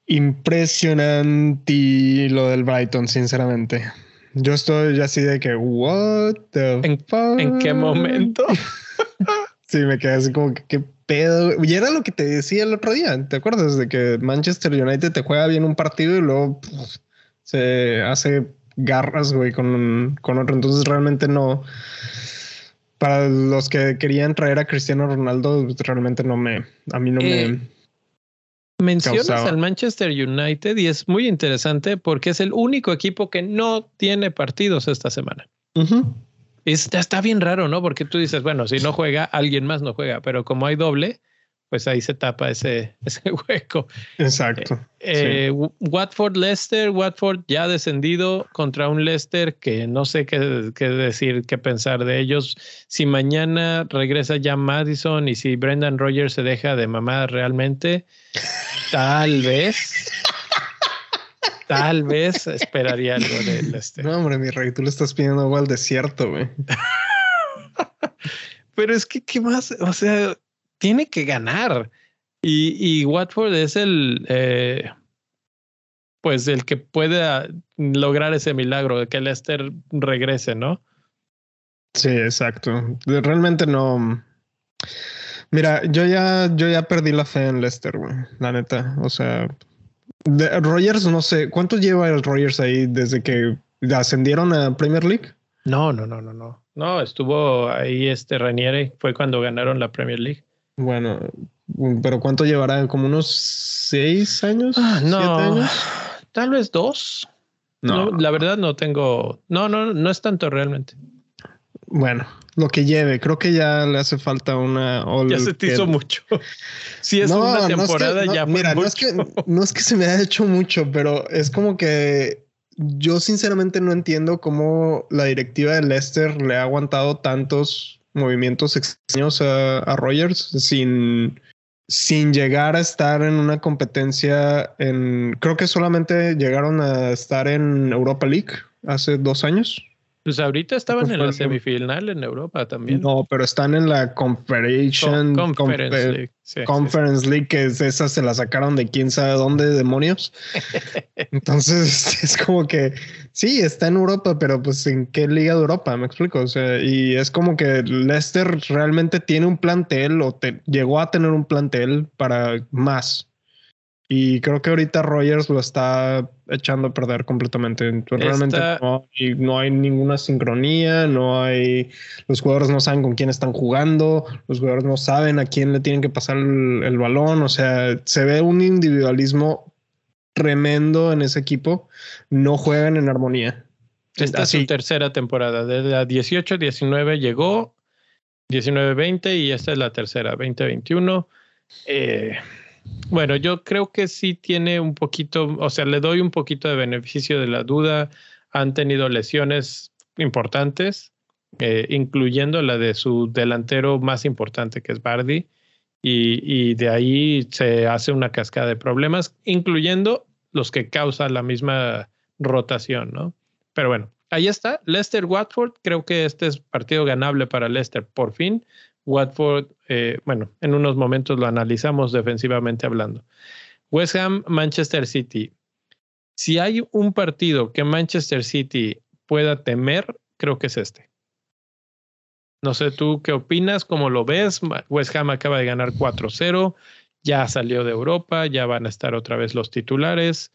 Impresionante lo del Brighton, sinceramente. Yo estoy así de que, what the ¿En, fuck? ¿En qué momento? sí, me quedé así como que, qué pedo. Y era lo que te decía el otro día. ¿Te acuerdas de que Manchester United te juega bien un partido y luego se hace garras, güey, con, con otro? Entonces realmente no. Para los que querían traer a Cristiano Ronaldo, realmente no me. A mí no me eh, Mencionas al Manchester United y es muy interesante porque es el único equipo que no tiene partidos esta semana. Está, bien raro, ¿no? Porque tú dices, bueno, si no juega, alguien más no juega, pero como hay doble, pues ahí se tapa ese, ese hueco. Exacto. Eh, eh, Watford Leicester, Watford ya descendido contra un Leicester que no sé qué, qué, decir, qué pensar de ellos. Si mañana regresa ya Madison y si Brendan Rogers se deja de mamar realmente, tal vez, tal vez esperaría algo de Leicester. No, hombre, mi rey, tú le estás pidiendo agua al desierto, güey. Pero es que, ¿qué más? O sea, tiene que ganar. Y, y Watford es el, eh, pues, el que pueda lograr ese milagro de que Leicester regrese, ¿no? Sí, exacto. Realmente no. Mira, yo ya, yo ya perdí la fe en Leicester, güey. La neta. O sea, de, Rogers, no sé, ¿cuánto lleva el Rogers ahí desde que ascendieron a Premier League? No, no, no, no, no. No, estuvo ahí este Ranieri, fue cuando ganaron la Premier League. Bueno, pero ¿cuánto llevará? ¿Como unos seis años? Ah, no, años? tal vez dos. No. no. la verdad no tengo. No, no, no es tanto realmente. Bueno, lo que lleve, creo que ya le hace falta una. ya se te hizo mucho. Si es una temporada, ya Mira, no es, que, no es que se me haya hecho mucho, pero es como que yo sinceramente no entiendo cómo la directiva de Leicester le ha aguantado tantos movimientos extraños a, a Rogers sin, sin llegar a estar en una competencia en. Creo que solamente llegaron a estar en Europa League hace dos años. Pues ahorita estaban en la semifinal en Europa también. No, pero están en la Confederation Conference, League. Conference League, que es esa se la sacaron de quién sabe dónde, demonios. Entonces es como que sí, está en Europa, pero pues en qué liga de Europa, me explico. O sea, y es como que Leicester realmente tiene un plantel o te, llegó a tener un plantel para más. Y creo que ahorita Rogers lo está echando a perder completamente. realmente no, hay, no, hay, ninguna sincronía, no hay. Los jugadores no saben con quién están jugando, los jugadores no saben a quién le tienen que pasar el, el balón. O sea, se ve un individualismo tremendo en ese equipo. No juegan en armonía. Esta es su tercera temporada. Desde la 18-19 llegó, 19-20 y esta es la tercera, 20-21. Eh bueno, yo creo que sí tiene un poquito, o sea, le doy un poquito de beneficio de la duda. Han tenido lesiones importantes, eh, incluyendo la de su delantero más importante, que es Bardi, y, de ahí se hace una cascada de problemas, incluyendo los que causan la misma rotación, ¿no? Pero bueno, ahí está. Leicester Watford, creo que este es partido ganable para Leicester por fin. Watford, eh, bueno, en unos momentos lo analizamos defensivamente hablando. West Ham, Manchester City. Si hay un partido que Manchester City pueda temer, creo que es este. No sé tú qué opinas, cómo lo ves. West Ham acaba de ganar 4-0, ya salió de Europa, ya van a estar otra vez los titulares,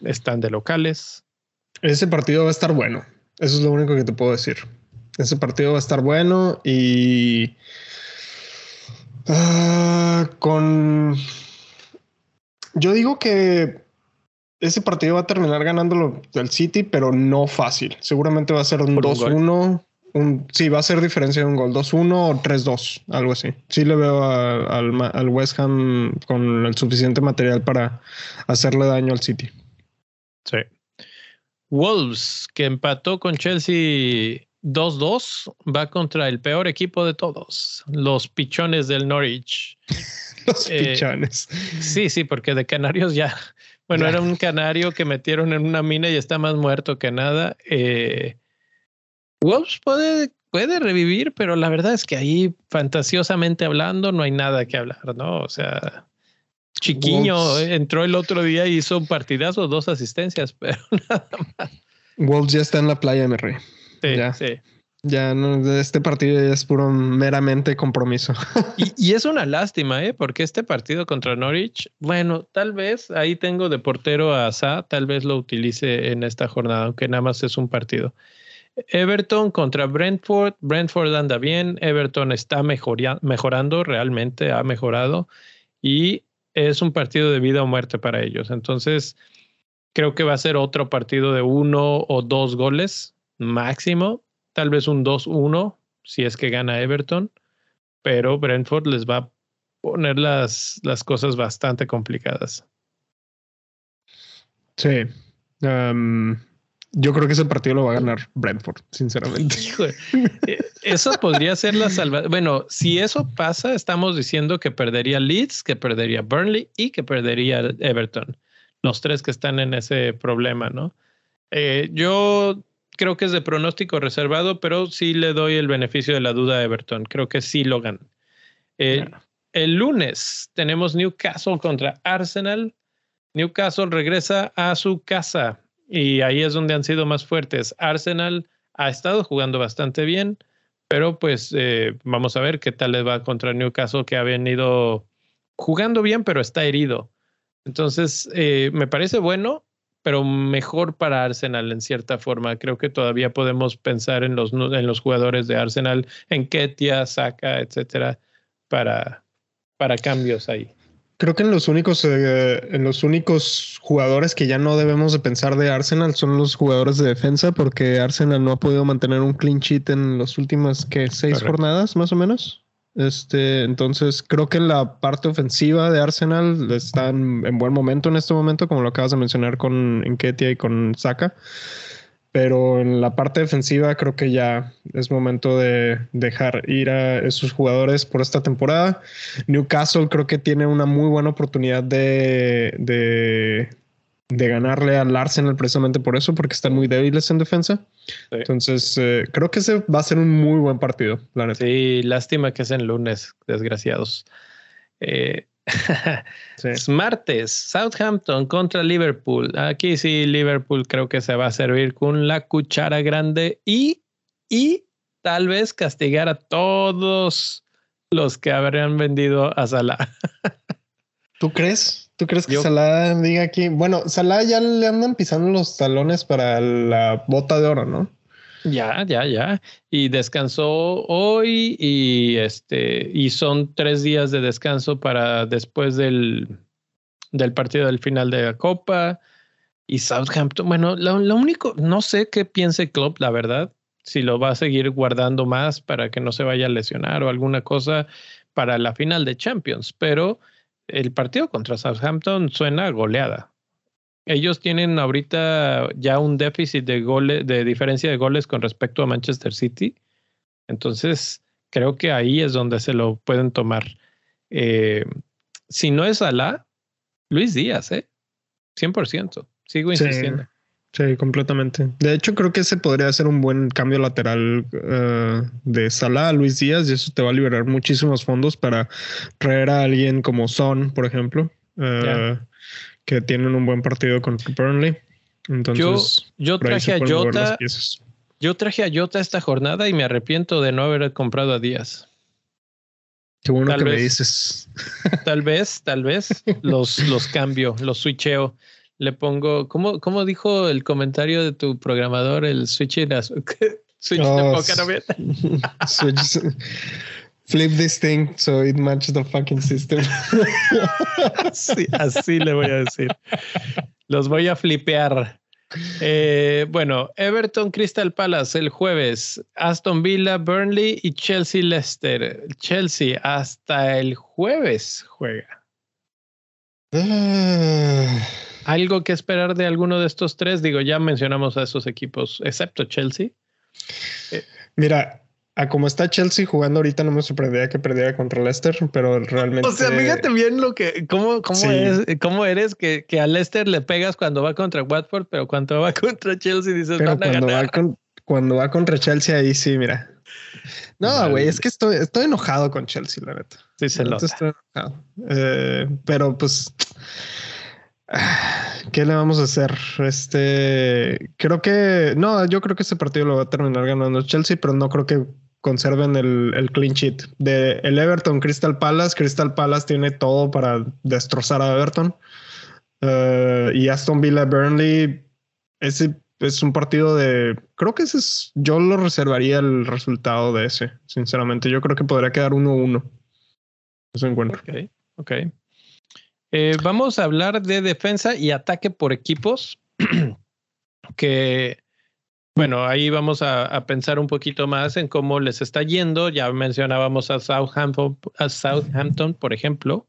están de locales. Ese partido va a estar bueno, eso es lo único que te puedo decir. Ese partido va a estar bueno y uh, con... Yo digo que ese partido va a terminar ganándolo el City, pero no fácil. Seguramente va a ser un 2-1. Un, sí, va a ser diferencia de un gol, 2-1 o 3-2, algo así. Sí le veo a, al, al West Ham con el suficiente material para hacerle daño al City. Sí. Wolves, que empató con Chelsea 2-2 va contra el peor equipo de todos, los pichones del Norwich. los eh, pichones. Sí, sí, porque de canarios ya. Bueno, era un canario que metieron en una mina y está más muerto que nada. Eh, Wolves puede, puede revivir, pero la verdad es que ahí, fantasiosamente hablando, no hay nada que hablar, ¿no? O sea, Chiquiño entró el otro día y hizo un partidazo, dos asistencias, pero nada más. Wolves ya está en la playa, mi rey. Sí, ya. sí. Ya no, este partido ya es puro meramente compromiso. y, es una lástima, ¿eh? Porque este partido contra Norwich, bueno, tal vez ahí tengo de portero a Sa, tal vez lo utilice en esta jornada, aunque nada más es un partido. Everton contra Brentford. Brentford anda bien, Everton está mejorando, realmente ha mejorado y es un partido de vida o muerte para ellos. Entonces, creo que va a ser otro partido de uno o dos goles máximo, tal vez un 2-1 si es que gana Everton, pero Brentford les va a poner las, las cosas bastante complicadas. Sí. yo creo que ese partido lo va a ganar Brentford, sinceramente. Eh, eso podría ser la salvación. Bueno, si eso pasa, estamos diciendo que perdería Leeds, que perdería Burnley y que perdería Everton. Los tres que están en ese problema, ¿no? Eh, yo creo que es de pronóstico reservado, pero sí le doy el beneficio de la duda a Everton. Creo que sí lo ganan. Eh, el lunes tenemos Newcastle contra Arsenal. Newcastle regresa a su casa y ahí es donde han sido más fuertes. Arsenal ha estado jugando bastante bien, pero pues eh, vamos a ver qué tal les va contra Newcastle que ha venido jugando bien, pero está herido. Entonces, eh, me parece bueno, pero mejor para Arsenal en cierta forma. Creo que todavía podemos pensar en los, en los jugadores de Arsenal, en Ketia, Saka, etcétera, para, para cambios ahí. Creo que en los únicos, eh, en los únicos jugadores que ya no debemos de pensar de Arsenal son los jugadores de defensa, porque Arsenal no ha podido mantener un clean sheet en las últimas que seis jornadas, más o menos. Este, entonces creo que en la parte ofensiva de Arsenal están en buen momento en este momento, como lo acabas de mencionar con Enketia y con Saka pero en la parte defensiva creo que ya es momento de dejar ir a esos jugadores por esta temporada. Newcastle creo que tiene una muy buena oportunidad de, de, ganarle al Arsenal precisamente por eso, porque están muy débiles en defensa. Entonces, eh, creo que ese va a ser un muy buen partido, la Sí, lástima que es en lunes, desgraciados. Eh, Martes, Southampton contra Liverpool. Aquí sí, Liverpool creo que se va a servir con la cuchara grande y, y tal vez castigar a todos los que habrían vendido a Salah. ¿Tú crees? ¿Tú crees que Salah diga aquí? Bueno, Salah ya le andan pisando los talones para la bota de oro, ¿no? Ya, ya, ya. Y descansó hoy y este, y son tres días de descanso para después del, del partido del final de la Copa. Y Southampton, bueno, lo, único, no sé qué piense Klopp, la verdad, si lo va a seguir guardando más para que no se vaya a lesionar o alguna cosa para la final de Champions, pero el partido contra Southampton suena goleada ellos tienen ahorita ya un déficit de goles, de diferencia de goles con respecto a Manchester City. Entonces, creo que ahí es donde se lo pueden tomar. Eh, si no es Alá, Luis Díaz, ¿eh? 100%. Sigo insistiendo. Sí, completamente. De hecho, creo que ese podría ser un buen cambio lateral uh, de Salah a Luis Díaz y eso te va a liberar muchísimos fondos para traer a alguien como Son, por ejemplo. Uh, que tienen un buen partido con Burnley. Entonces, yo, traje a Jota. Yo traje a Jota esta jornada y me arrepiento de no haber comprado a Díaz. Qué bueno que me dices. Tal vez, tal vez los, los cambio, los switcheo. Le pongo, ¿cómo, ¿cómo dijo el comentario de tu programador? El switch, switch de oh, switch, flip this thing so it matches the fucking system. así le voy a decir. Los voy a flipear. Eh, bueno, Everton Crystal Palace el jueves, Aston Villa, Burnley y Chelsea Leicester. Chelsea hasta el jueves juega. ¿Algo que esperar de alguno de estos tres? Digo, ya mencionamos a esos equipos, excepto Chelsea. Mira, a como está Chelsea jugando ahorita, no me sorprendería que perdiera contra Leicester, pero realmente. O sea, fíjate bien lo que, cómo, cómo, es, cómo eres que, que, a Leicester le pegas cuando va contra Watford, pero cuando va contra Chelsea dices pero cuando Va cuando va contra Chelsea, ahí sí, mira. No, güey, es que estoy, estoy enojado con Chelsea, la neta. Sí, se lo. Estoy enojado. Eh, pero pues. ¿Qué le vamos a hacer? Este, creo que, no, yo creo que este partido lo va a terminar ganando Chelsea, pero no creo que conserven el, el clean sheet. De el Everton Crystal Palace, Crystal Palace tiene todo para destrozar a Everton. Eh, y Aston Villa Burnley, ese es un partido de, creo que ese es, yo lo reservaría el resultado de ese, sinceramente. Yo creo que podría quedar 1-1. Eso encuentro. Ok, ok. Eh, vamos a hablar de defensa y ataque por equipos, que bueno, ahí vamos a, pensar un poquito más en cómo les está yendo. Ya mencionábamos a Southampton, a Southampton, por ejemplo,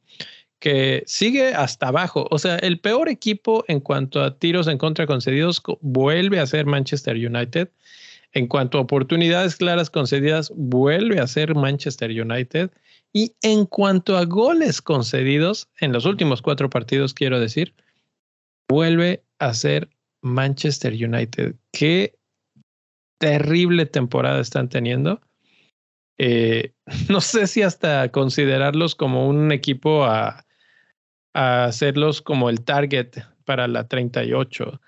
que sigue hasta abajo. O sea, el peor equipo en cuanto a tiros en contra concedidos vuelve a ser Manchester United. En cuanto a oportunidades claras concedidas, vuelve a ser Manchester United. Y en cuanto a goles concedidos, en los últimos cuatro partidos, quiero decir, vuelve a ser Manchester United. Qué terrible temporada están teniendo. Eh, no sé si hasta considerarlos como un equipo a, a hacerlos como el target para la 38.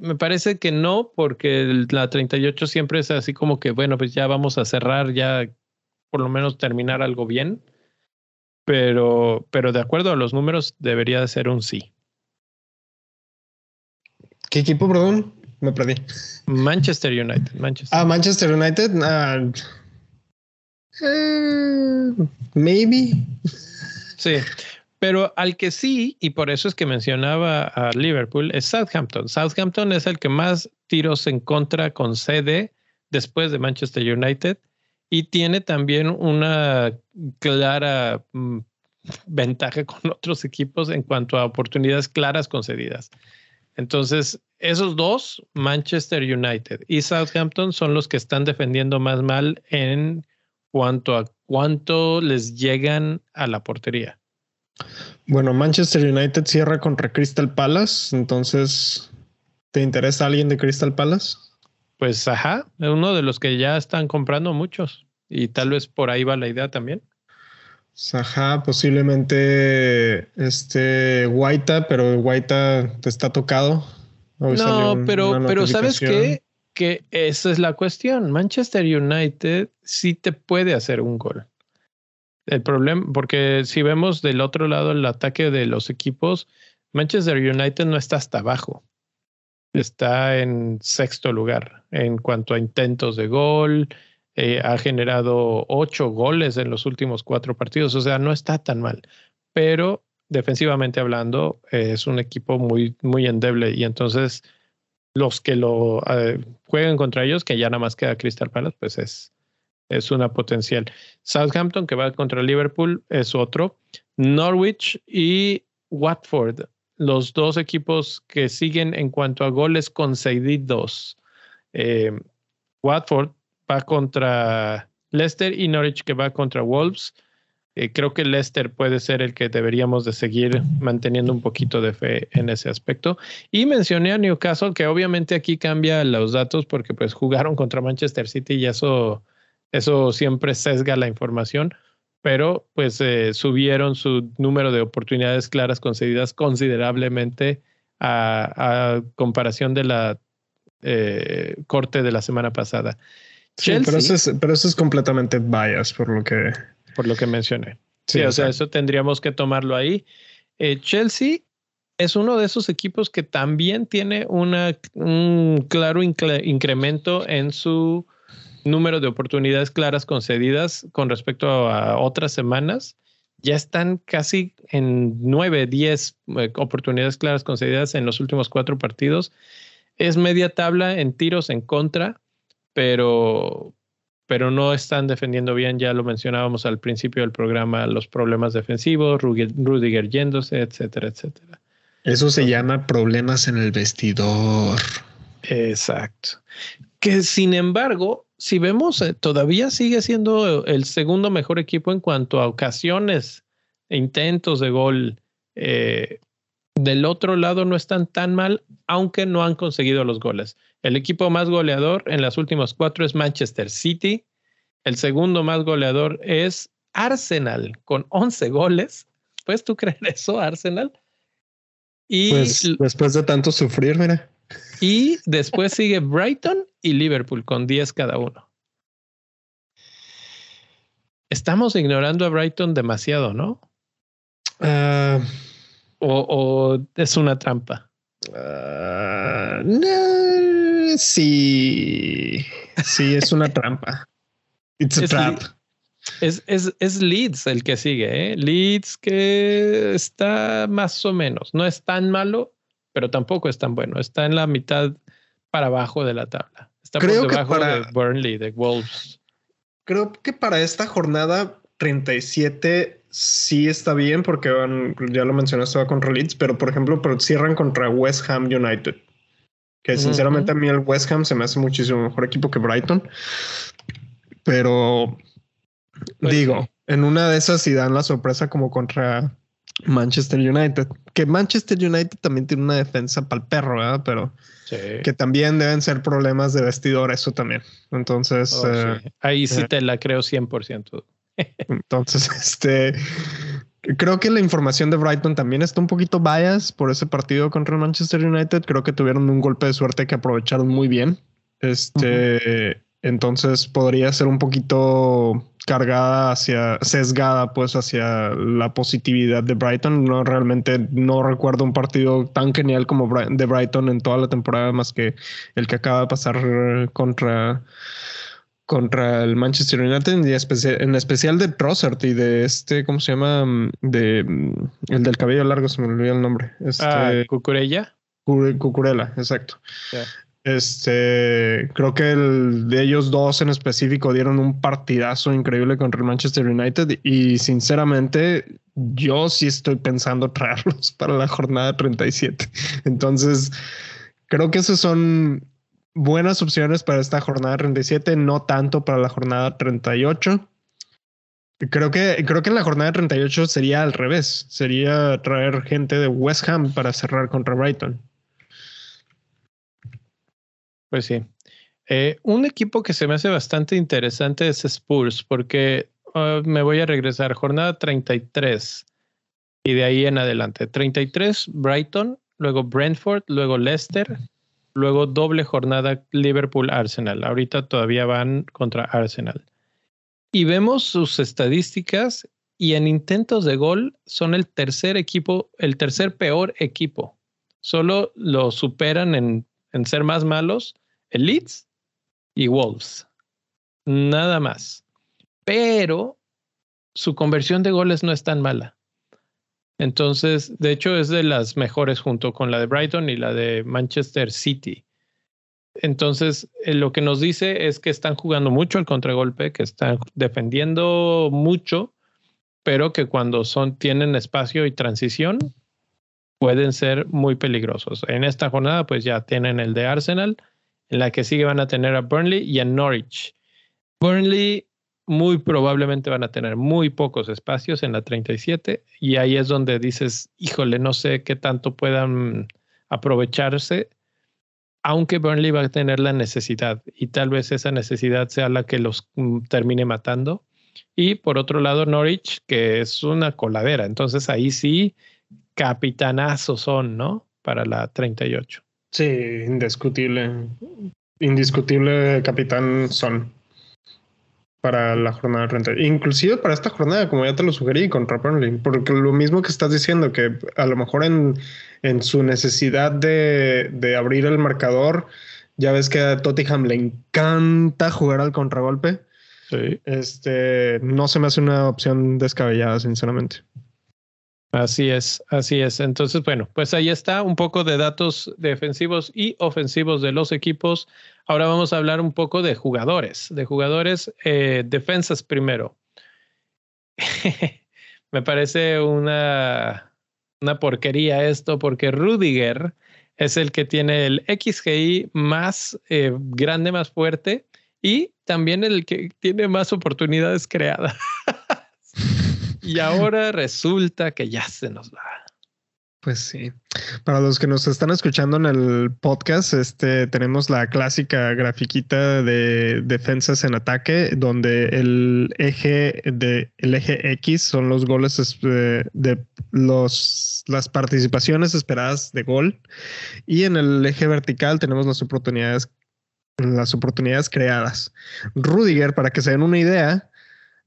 Me parece que no, porque la 38 siempre es así como que, bueno, pues ya vamos a cerrar, ya por lo menos terminar algo bien. Pero, pero de acuerdo a los números, debería de ser un sí. ¿Qué equipo, perdón? Me perdí. Manchester United. Manchester. Ah, Manchester United. Uh, uh, maybe. Sí, pero al que sí, y por eso es que mencionaba a Liverpool, es Southampton. Southampton es el que más tiros en contra concede después de Manchester United y tiene también una clara mm, ventaja con otros equipos en cuanto a oportunidades claras concedidas. Entonces, esos dos, Manchester United y Southampton, son los que están defendiendo más mal en cuanto a cuánto les llegan a la portería. Bueno, Manchester United cierra contra Crystal Palace, entonces, ¿te interesa alguien de Crystal Palace? Pues ajá, uno de los que ya están comprando muchos y tal vez por ahí va la idea también. Ajá, posiblemente este Guaita, pero Guaita te está tocado. no, pero, pero ¿sabes qué? Que esa es la cuestión. Manchester United sí te puede hacer un gol. El problema, porque si vemos del otro lado el ataque de los equipos, Manchester United no está hasta abajo. Está en sexto lugar en cuanto a intentos de gol. Eh, ha generado ocho goles en los últimos cuatro partidos. O sea, no está tan mal. Pero defensivamente hablando, es un equipo muy, muy endeble. Y entonces los que lo eh, jueguen contra ellos, que ya nada más queda Crystal Palace, pues es, es una potencial. Southampton, que va contra Liverpool, es otro. Norwich y Watford, los dos equipos que siguen en cuanto a goles concedidos. Eh, Watford va contra Leicester y Norwich que va contra Wolves. Eh, creo que Leicester puede ser el que deberíamos de seguir manteniendo un poquito de fe en ese aspecto. Y mencioné a Newcastle, que obviamente aquí cambia los datos porque pues jugaron contra Manchester City y eso eso siempre sesga la información, pero pues eh, subieron su número de oportunidades claras concedidas considerablemente a, comparación de la eh, corte de la semana pasada. pero, eso es, pero eso es completamente bias por lo que... Por lo que mencioné. Sí, o sea, eso tendríamos que tomarlo ahí. Eh, Chelsea es uno de esos equipos que también tiene una, un claro incremento en su número de oportunidades claras concedidas con respecto a otras semanas. Ya están casi en 9, 10 eh, oportunidades claras concedidas en los últimos cuatro partidos. Es media tabla en tiros en contra, pero, pero no están defendiendo bien. Ya lo mencionábamos al principio del programa, los problemas defensivos, Rudiger yéndose, etcétera, etcétera. Eso se llama problemas en el vestidor. Exacto. Que sin embargo, si vemos, eh, todavía sigue siendo el segundo mejor equipo en cuanto a ocasiones e intentos de gol. Eh, del otro lado no están tan mal, aunque no han conseguido los goles. El equipo más goleador en las últimas cuatro es Manchester City. El segundo más goleador es Arsenal, con 11 goles. ¿Puedes tú creer eso, Arsenal? Y pues después de tanto sufrir, mira. Y después sigue Brighton y Liverpool con 10 cada uno. Estamos ignorando a Brighton demasiado, ¿no? Ah. o, es una trampa. Uh, sí, sí, es una trampa. It's a trap. Es, es, es, Leeds el que sigue, ¿eh? Leeds que está más o menos, no es tan malo, pero tampoco es tan bueno. Está en la mitad para abajo de la tabla. Está por debajo de Burnley, de Wolves. Creo que para esta jornada 37 sí está bien porque ya lo mencionaste, va contra Leeds, pero por ejemplo, pero cierran contra West Ham United. Que sinceramente a mí el West Ham se me hace muchísimo mejor equipo que Brighton. Pero pues digo, en una de esas sí dan la sorpresa como contra Manchester United. Que Manchester United también tiene una defensa para el perro, ¿verdad? Pero que también deben ser problemas de vestidor, eso también. Entonces. Oh, eh, Ahí sí eh, te la creo 100%. entonces, este. Creo que la información de Brighton también está un poquito bias por ese partido contra el Manchester United. Creo que tuvieron un golpe de suerte que aprovecharon muy bien. Este. Entonces podría ser un poquito cargada hacia, sesgada pues hacia la positividad de Brighton. No realmente no recuerdo un partido tan genial como de Brighton en toda la temporada más que el que acaba de pasar contra contra el Manchester United y en especial de Trossard y de este, ¿cómo se llama? De el del cabello largo, se me olvidó el nombre. Este, ah, Cucurella. Cucurella, exacto. Este, creo que el de ellos dos en específico dieron un partidazo increíble contra el Manchester United y sinceramente yo sí estoy pensando traerlos para la jornada 37. Entonces, creo que esas son buenas opciones para esta jornada 37, no tanto para la jornada 38. Creo que, creo que en la jornada 38 sería al revés, sería traer gente de West Ham para cerrar contra Brighton. Pues sí. Eh, un equipo que se me hace bastante interesante es Spurs, porque ah, me voy a regresar, jornada 33 y de ahí en adelante. 33, Brighton, luego Brentford, luego Leicester, luego doble jornada Liverpool-Arsenal. Ahorita todavía van contra Arsenal. Y vemos sus estadísticas y en intentos de gol son el tercer equipo, el tercer peor equipo. Solo lo superan en, en ser más malos el Leeds y Wolves. Nada más. Pero su conversión de goles no es tan mala. Entonces, de hecho, es de las mejores junto con la de Brighton y la de Manchester City. Entonces, eh, lo que nos dice es que están jugando mucho el contragolpe, que están defendiendo mucho, pero que cuando son, tienen espacio y transición, pueden ser muy peligrosos. En esta jornada, pues ya tienen el de Arsenal, en la que sigue van a tener a Burnley y a Norwich. Burnley muy probablemente van a tener muy pocos espacios en la 37 y ahí es donde dices, híjole, no sé qué tanto puedan aprovecharse, aunque Burnley va a tener la necesidad y tal vez esa necesidad sea la que los mm, termine matando. Y por otro lado, Norwich, que es una coladera, entonces ahí sí, capitanazos son, ¿no? Para la 38. Sí, indiscutible. Indiscutible capitán son para la jornada 30. Inclusive para esta jornada, como ya te lo sugerí, contra Burnley. Porque lo mismo que estás diciendo, que a lo mejor en, en su necesidad de, de, abrir el marcador, ya ves que a Tottenham le encanta jugar al contragolpe. Sí. Este, no se me hace una opción descabellada, sinceramente. Así es, así es. Entonces, bueno, pues ahí está un poco de datos defensivos y ofensivos de los equipos. Ahora vamos a hablar un poco de jugadores, de jugadores eh, defensas primero. Me parece una, una porquería esto porque Rudiger es el que tiene el XGI más eh, grande, más fuerte y también el que tiene más oportunidades creadas. Y ahora resulta que ya se nos va. Pues sí. Para los que nos están escuchando en el podcast, este tenemos la clásica grafiquita de defensas en ataque, donde el eje de el eje X son los goles de, de los las participaciones esperadas de gol y en el eje vertical tenemos las oportunidades las oportunidades creadas. Rudiger, para que se den una idea,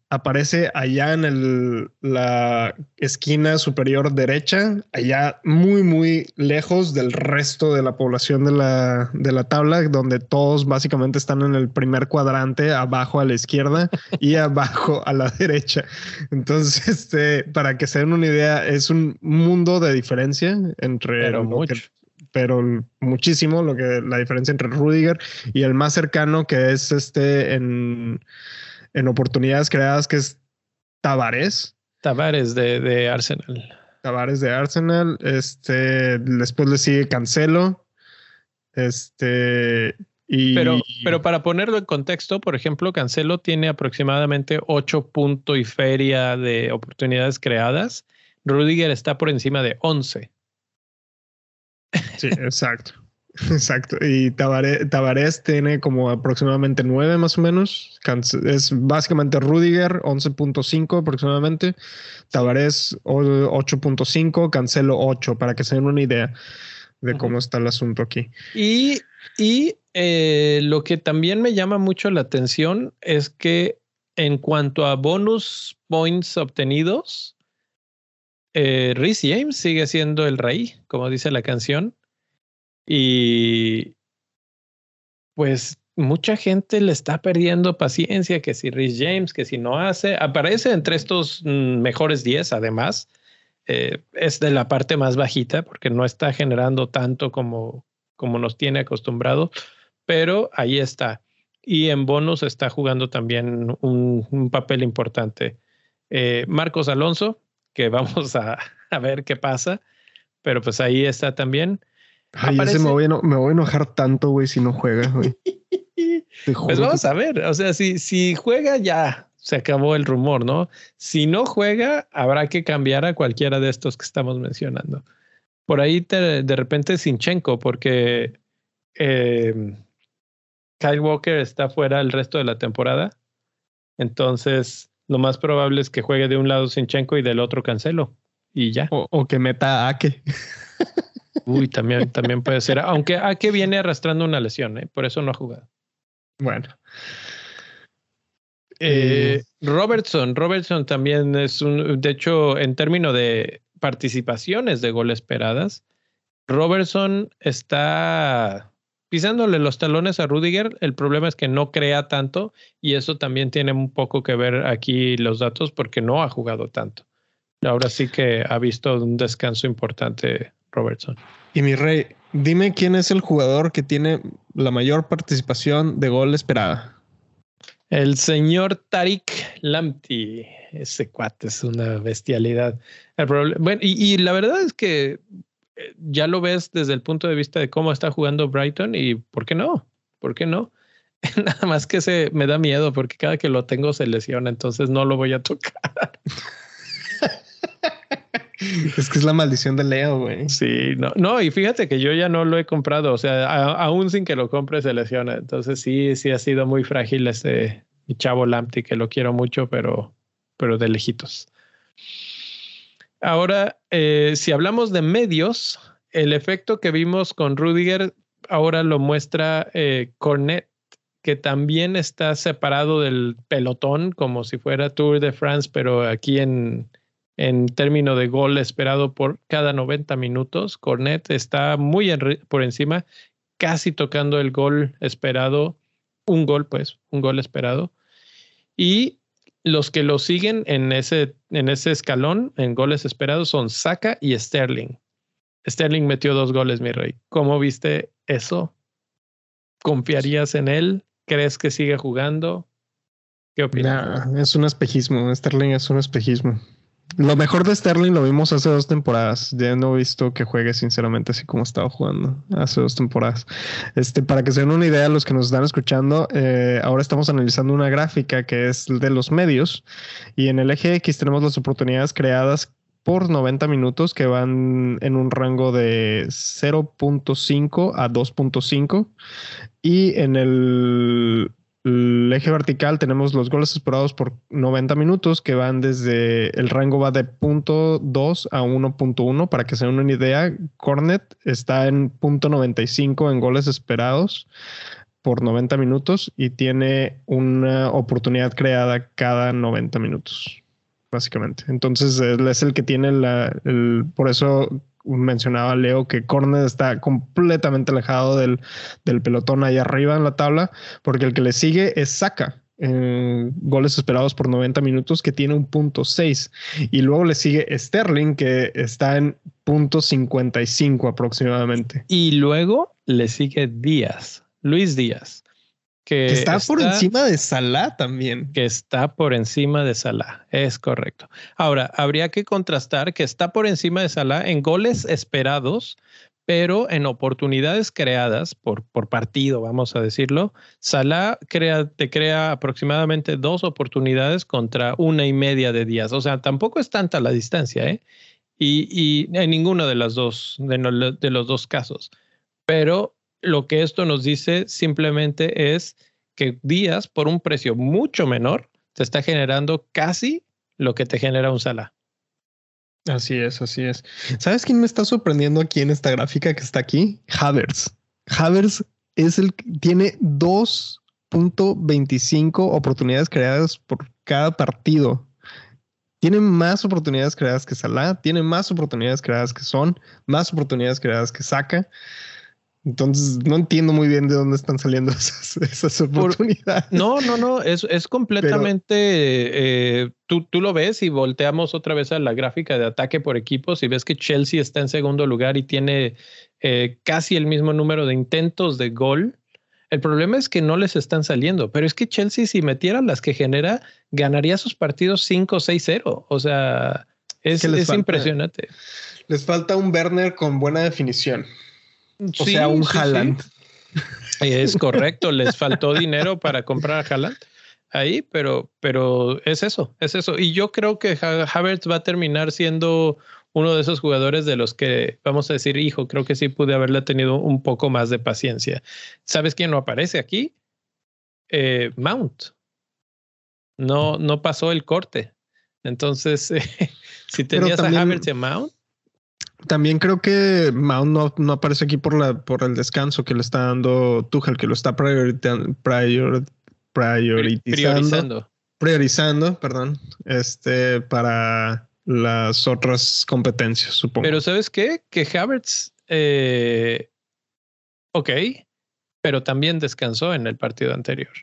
aparece allá en el, la esquina superior derecha, allá muy, muy lejos del resto de la población de la, de la tabla, donde todos básicamente están en el primer cuadrante, abajo a la izquierda y abajo a la derecha. Entonces, este, para que se den una idea, es un mundo de diferencia entre... Pero mucho. pero muchísimo lo que la diferencia entre Rudiger y el más cercano que es este en en oportunidades creadas, que es Tavares. Tavares de, de Arsenal. Tavares de Arsenal. Este, después le sigue Cancelo. Este, y... Pero, pero para ponerlo en contexto, por ejemplo, Cancelo tiene aproximadamente 8 puntos y feria de oportunidades creadas. Rudiger está por encima de 11. Sí, exacto. Exacto. Y Tavares, tiene como aproximadamente 9 más o menos. Es básicamente Rudiger 11.5 aproximadamente. Tavares 8.5, Cancelo 8, para que se den una idea de cómo está el asunto aquí. Y, y eh, lo que también me llama mucho la atención es que en cuanto a bonus points obtenidos, eh, James sigue siendo el rey, como dice la canción. Y pues mucha gente le está perdiendo paciencia, que si Rhys James, que si no hace, aparece entre estos mm, mejores 10 además. Eh, es de la parte más bajita porque no está generando tanto como, como nos tiene acostumbrado, pero ahí está. Y en bonus está jugando también un, papel importante. Eh, Marcos Alonso, que vamos a, a, ver qué pasa, pero pues ahí está también. Ay, me, voy a me voy a enojar tanto, güey, si no juega, güey. pues vamos a ver, o sea, si, si juega ya, se acabó el rumor, ¿no? Si no juega, habrá que cambiar a cualquiera de estos que estamos mencionando. Por ahí de repente Sinchenko, porque eh, Kyle Walker está fuera el resto de la temporada. Entonces, lo más probable es que juegue de un lado Sinchenko y del otro Cancelo. Y ya. O, que meta a Ake. Uy, también, también puede ser. Aunque Ake viene arrastrando una lesión, ¿eh? por eso no ha jugado. Bueno. Eh, Robertson, Robertson también es un, de hecho, en términos de participaciones de gol esperadas, Robertson está pisándole los talones a Rudiger. El problema es que no crea tanto y eso también tiene un poco que ver aquí los datos porque no ha jugado tanto. Ahora sí que ha visto un descanso importante Robertson. Y mi rey, dime quién es el jugador que tiene la mayor participación de gol esperada. El señor Tarik Lamptey, ese cuate es una bestialidad. bueno, y, la verdad es que eh, ya lo ves desde el punto de vista de cómo está jugando Brighton y ¿por qué no? ¿Por qué no? Nada más que se me da miedo porque cada que lo tengo se lesiona, entonces no lo voy a tocar. Es que es la maldición de Leo, güey. Sí, no, no, y fíjate que yo ya no lo he comprado, o sea, aún sin que lo compre se lesiona. Entonces sí, sí ha sido muy frágil ese mi chavo Lamptey, que lo quiero mucho, pero, pero de lejitos. Ahora, eh, si hablamos de medios, el efecto que vimos con Rudiger ahora lo muestra eh, Cornet, que también está separado del pelotón, como si fuera Tour de France, pero aquí en, en términos de gol esperado por cada 90 minutos. Cornet está muy por encima, casi tocando el gol esperado, un gol pues, un gol esperado. Y los que lo siguen en ese, en ese escalón, en goles esperados, son Saka y Sterling. Sterling metió dos goles, mi rey. ¿Cómo viste eso? ¿Confiarías en él? ¿Crees que sigue jugando? ¿Qué opinas? es un espejismo. Sterling es un espejismo. Lo mejor de Sterling lo vimos hace dos temporadas. Ya no he visto que juegue sinceramente así como estaba jugando hace dos temporadas. Este, para que se den una idea, los que nos están escuchando, eh, ahora estamos analizando una gráfica que es de los medios y en el eje X tenemos las oportunidades creadas por 90 minutos que van en un rango de 0.5 a 2.5 y en el el eje vertical tenemos los goles esperados por 90 minutos que van desde el rango va de 0.2 a 1.1 para que se den una idea. Cornet está en 0.95 en goles esperados por 90 minutos y tiene una oportunidad creada cada 90 minutos, básicamente. Entonces es el que tiene la, por eso mencionaba Leo que Cornet está completamente alejado del, pelotón ahí arriba en la tabla, porque el que le sigue es Saka. En goles esperados por 90 minutos que tiene un punto 6 y luego le sigue Sterling que está en punto 55 aproximadamente y luego le sigue Díaz Luis Díaz que, está, por encima de Salah también. Que está por encima de Salah, es correcto. Ahora, habría que contrastar que está por encima de Salah en goles esperados, pero en oportunidades creadas por, por partido, vamos a decirlo, Salah crea, te crea aproximadamente dos oportunidades contra una y media de días. O sea, tampoco es tanta la distancia, ¿eh? Y, y en ninguno de, las dos, de, de los dos casos. Pero lo que esto nos dice simplemente es que Díaz, por un precio mucho menor, te está generando casi lo que te genera un Salah. Así es, así es. ¿Sabes quién me está sorprendiendo aquí en esta gráfica que está aquí? Havers. Havers es el tiene 2.25 oportunidades creadas por cada partido. Tiene más oportunidades creadas que Salah, tiene más oportunidades creadas que Son, más oportunidades creadas que Saka. Entonces no entiendo muy bien de dónde están saliendo esas, oportunidades. no, no, no, es, es completamente, eh, tú, tú lo ves y volteamos otra vez a la gráfica de ataque por equipos y ves que Chelsea está en segundo lugar y tiene eh, casi el mismo número de intentos de gol. El problema es que no les están saliendo, pero es que Chelsea si metiera las que genera, ganaría sus partidos 5-6-0. O sea, es, es impresionante. Les falta un Werner con buena definición. O sea, un Haaland. Es correcto, les faltó dinero para comprar a Haaland ahí, pero, pero es eso, es eso. Y yo creo que Havertz va a terminar siendo uno de esos jugadores de los que vamos a decir, hijo, creo que sí pude haberle tenido un poco más de paciencia. ¿Sabes quién no aparece aquí? Eh, Mount. No, no pasó el corte. Entonces, si tenías a Havertz y a Mount, también creo que Mount no, aparece aquí por la por el descanso que le está dando Tuchel, que lo está priorizando, priorizando, priorizando, perdón, este para las otras competencias, supongo. Pero sabes qué, que Havertz, eh, ok, pero también descansó en el partido anterior.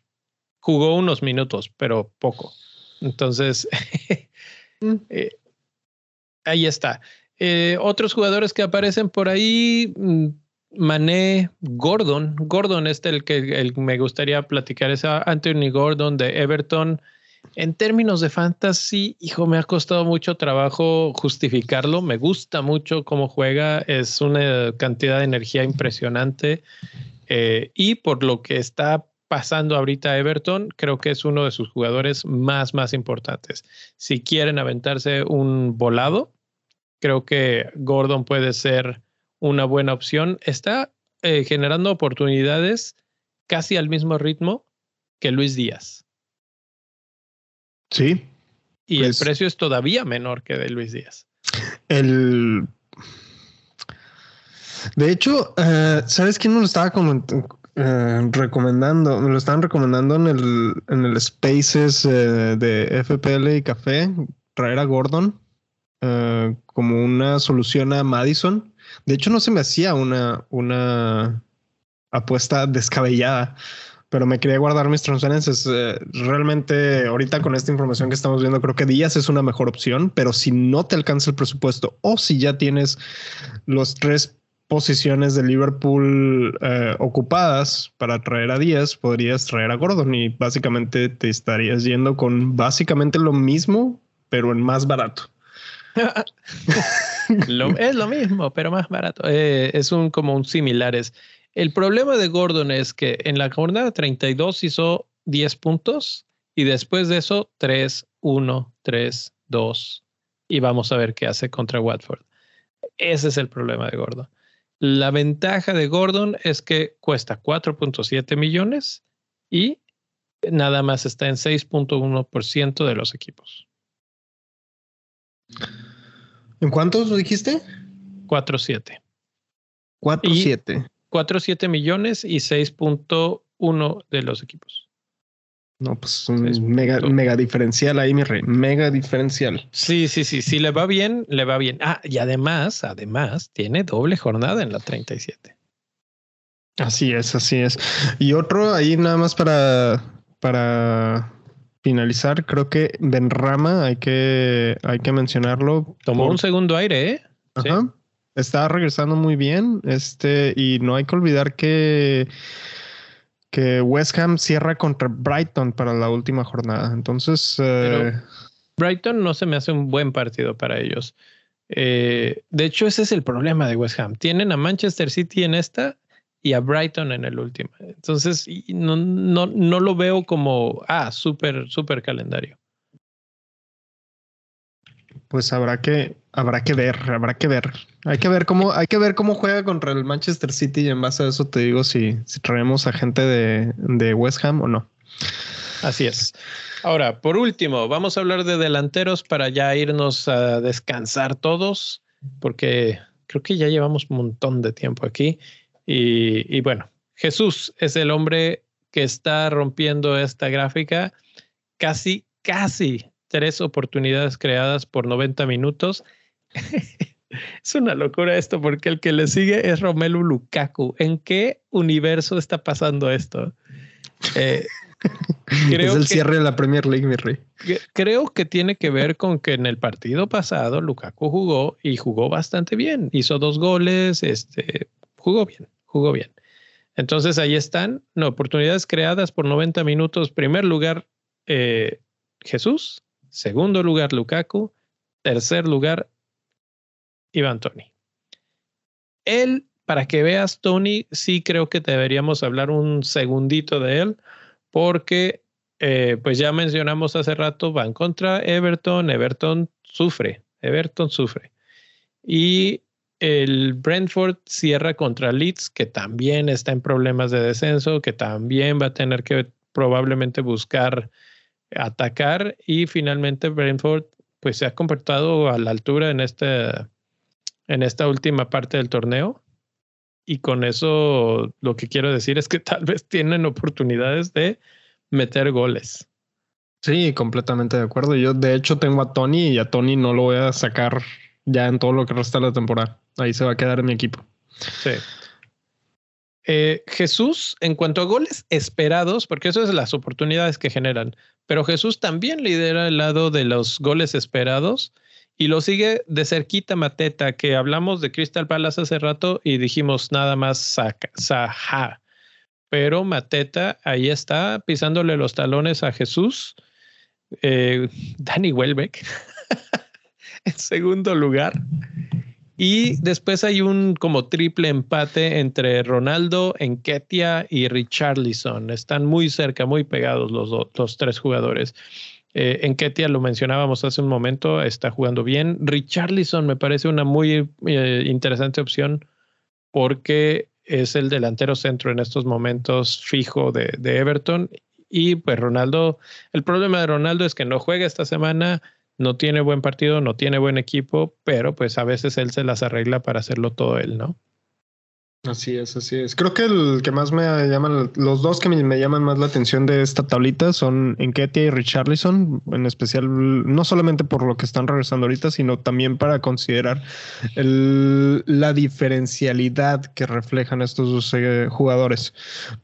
Jugó unos minutos, pero poco. Entonces, mm. eh, ahí está. Eh, otros jugadores que aparecen por ahí, mm, Mané, Gordon. Gordon es el que me gustaría platicar, es Anthony Gordon de Everton. En términos de fantasy, hijo, me ha costado mucho trabajo justificarlo. Me gusta mucho cómo juega, es una cantidad de energía impresionante. Eh, y por lo que está pasando ahorita Everton, creo que es uno de sus jugadores más, más importantes. Si quieren aventarse un volado, creo que Gordon puede ser una buena opción. Está eh, generando oportunidades casi al mismo ritmo que Luis Díaz. Sí. Y el pues precio es todavía menor que de Luis Díaz. El. De hecho, eh, ¿sabes quién me lo estaba eh, recomendando? Me lo estaban recomendando en el, en el Spaces de FPL y Café, traer a Gordon. Eh, como una solución a Madison. De hecho, no se me hacía una, una apuesta descabellada, pero me quería guardar mis transferencias. Eh, realmente, ahorita con esta información que estamos viendo, creo que Díaz es una mejor opción, pero si no te alcanza el presupuesto o si ya tienes los tres posiciones de Liverpool eh, ocupadas para traer a Díaz, podrías traer a Gordon y básicamente te estarías yendo con básicamente lo mismo, pero en más barato. Es lo mismo, pero más barato. Eh, es un como un similares. El problema de Gordon es que en la jornada 32 hizo 10 puntos y después de eso 3, 1, 3, 2 y vamos a ver qué hace contra Watford. Ese es el problema de Gordon. La ventaja de Gordon es que cuesta 4.7 millones y nada más está en 6.1% de los equipos. ¿En cuántos dijiste? 4.7. 4.7. 4.7 millones y 6.1 de los equipos. No, pues un mega, mega diferencial ahí, mi rey. Mega diferencial. Sí, sí, sí. Si le va bien, le va bien. Ah, y además, además, tiene doble jornada en la 37. Así es, así es. Y otro ahí nada más para, para finalizar, creo que Benrama hay que, hay que mencionarlo. Tomó un segundo aire, ¿eh? Ajá. Está regresando muy bien. Este, y no hay que olvidar que que West Ham cierra contra Brighton para la última jornada. Entonces, eh, Brighton no se me hace un buen partido para ellos. Eh, de hecho, ese es el problema de West Ham. Tienen a Manchester City en esta y a Brighton en el último. Entonces, no, no, no lo veo como, ah, súper, súper calendario. Pues habrá que, habrá que ver, habrá que ver. Hay que ver cómo, hay que ver cómo juega contra el Manchester City y en base a eso te digo si, si traemos a gente de, de West Ham o no. Así es. Ahora, por último, vamos a hablar de delanteros para ya irnos a descansar todos, porque creo que ya llevamos un montón de tiempo aquí. Y, bueno, Jesús es el hombre que está rompiendo esta gráfica. Casi, casi tres oportunidades creadas por 90 minutos. es una locura esto porque el que le sigue es Romelu Lukaku. ¿En qué universo está pasando esto? Eh, es el cierre de la Premier League, mi rey. Creo que tiene que ver con que en el partido pasado Lukaku jugó y jugó bastante bien. Hizo dos goles, este, jugó bien, jugó bien. Entonces ahí están, oportunidades creadas por 90 minutos. Primer lugar, eh, Jesús. Segundo lugar, Lukaku. Tercer lugar, Iván Tony. Él, para que veas, Tony, sí creo que deberíamos hablar un segundito de él, porque, eh, pues ya mencionamos hace rato, van contra Everton. Everton sufre, Everton sufre. Y el Brentford cierra contra Leeds, que también está en problemas de descenso, que también va a tener que probablemente buscar atacar y finalmente Brentford pues se ha comportado a la altura en esta, en esta última parte del torneo y con eso lo que quiero decir es que tal vez tienen oportunidades de meter goles. Sí, completamente de acuerdo. Yo de hecho tengo a Tony y a Tony no lo voy a sacar ya en todo lo que resta de la temporada. Ahí se va a quedar mi equipo. Sí. Eh, Jesús, en cuanto a goles esperados, porque eso es las oportunidades que generan, pero Jesús también lidera el lado de los goles esperados y lo sigue de cerquita Mateta, que hablamos de Crystal Palace hace rato y dijimos nada más Saha. Pero Mateta ahí está pisándole los talones a Jesús. Eh, Danny Welbeck en segundo lugar. Y después hay un como triple empate entre Ronaldo, Enketia y Richarlison. Están muy cerca, muy pegados los, los tres jugadores. Eh, Enketia lo mencionábamos hace un momento, está jugando bien. Richarlison me parece una muy eh, interesante opción porque es el delantero centro en estos momentos fijo de, de Everton. Y pues Ronaldo, el problema de Ronaldo es que no juega esta semana no tiene buen partido, no tiene buen equipo, pero pues a veces él se las arregla para hacerlo todo él, ¿no? Así es, así es. Creo que el que más me llaman, los dos que me, llaman más la atención de esta tablita son Enketia y Richarlison, en especial, no solamente por lo que están regresando ahorita, sino también para considerar la diferencialidad que reflejan estos dos eh, jugadores.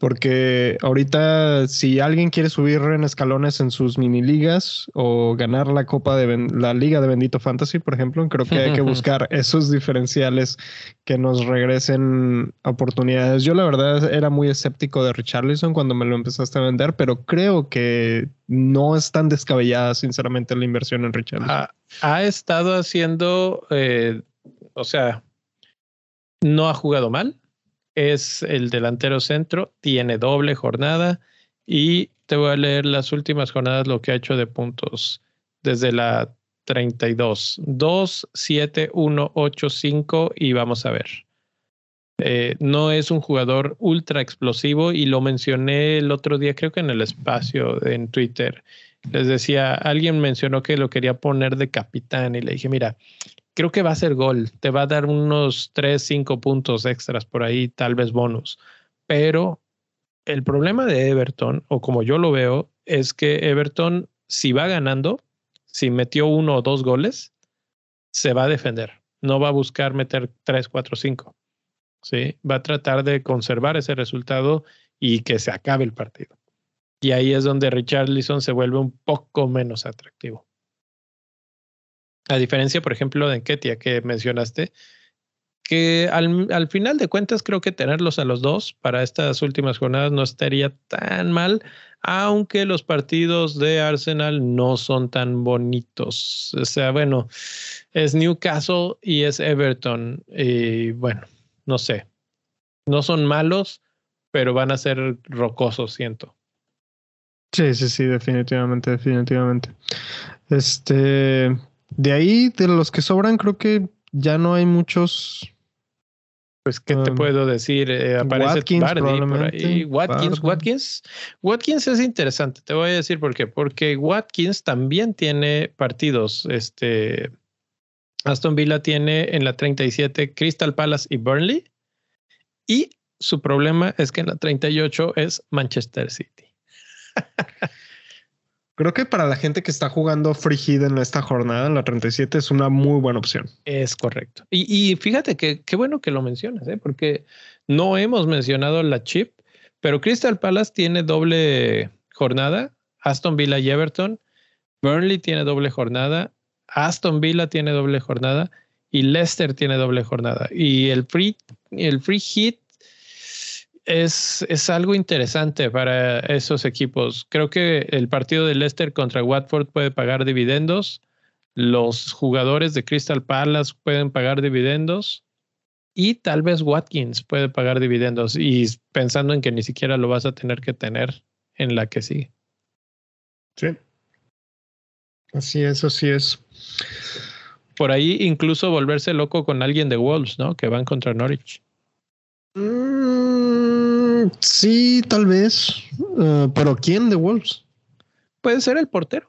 Porque ahorita, si alguien quiere subir en escalones en sus mini ligas o ganar la Copa de la Liga de Bendito Fantasy, por ejemplo, creo que hay que buscar esos diferenciales que nos regresen oportunidades. Yo la verdad era muy escéptico de Richarlison cuando me lo empezaste a vender, pero creo que no es tan descabellada, sinceramente, la inversión en Richarlison. Ha, estado haciendo, eh, o sea, no ha jugado mal. Es el delantero centro, tiene doble jornada y te voy a leer las últimas jornadas, lo que ha hecho de puntos desde la 32. 2, 7, 1, 8, 5 y vamos a ver. Eh, no es un jugador ultra explosivo y lo mencioné el otro día, creo que en el espacio en Twitter. Les decía, alguien mencionó que lo quería poner de capitán y le dije, mira, creo que va a ser gol, te va a dar unos 3, 5 puntos extras por ahí, tal vez bonus. Pero el problema de Everton, o como yo lo veo, es que Everton, si va ganando, si metió uno o dos goles, se va a defender. No va a buscar meter 3, 4, 5. ¿Sí? Va a tratar de conservar ese resultado y que se acabe el partido. Y ahí es donde Richarlison se vuelve un poco menos atractivo. A diferencia, por ejemplo, de Enketia que mencionaste, que al, al, final de cuentas creo que tenerlos a los dos para estas últimas jornadas no estaría tan mal, aunque los partidos de Arsenal no son tan bonitos. O sea, bueno, es Newcastle y es Everton. Y bueno, no sé, no son malos, pero van a ser rocosos, siento. Sí, sí, sí, definitivamente, definitivamente. Este, de ahí, de los que sobran, creo que ya no hay muchos pues, ¿qué te um, puedo decir? Eh, aparece Watkins, por ahí. Watkins, Watkins. Watkins es interesante. Te voy a decir por qué. Porque Watkins también tiene partidos. Este. Aston Villa tiene en la 37 Crystal Palace y Burnley. Y su problema es que en la 38 es Manchester City. Creo que para la gente que está jugando Free Hit en esta jornada, en la 37, es una muy buena opción. Es correcto. Y, fíjate que qué bueno que lo mencionas, ¿eh? porque no hemos mencionado la chip, pero Crystal Palace tiene doble jornada, Aston Villa y Everton, Burnley tiene doble jornada, Aston Villa tiene doble jornada y Leicester tiene doble jornada. Y el free, el free hit es, es, algo interesante para esos equipos. Creo que el partido de Leicester contra Watford puede pagar dividendos. Los jugadores de Crystal Palace pueden pagar dividendos. Y tal vez Watkins puede pagar dividendos. Y pensando en que ni siquiera lo vas a tener que tener en la que sigue. Sí. Así es, así es. Por ahí incluso volverse loco con alguien de Wolves, ¿no? Que van contra Norwich. Mm, sí, tal vez. Uh, pero ¿quién de Wolves? Puede ser el portero.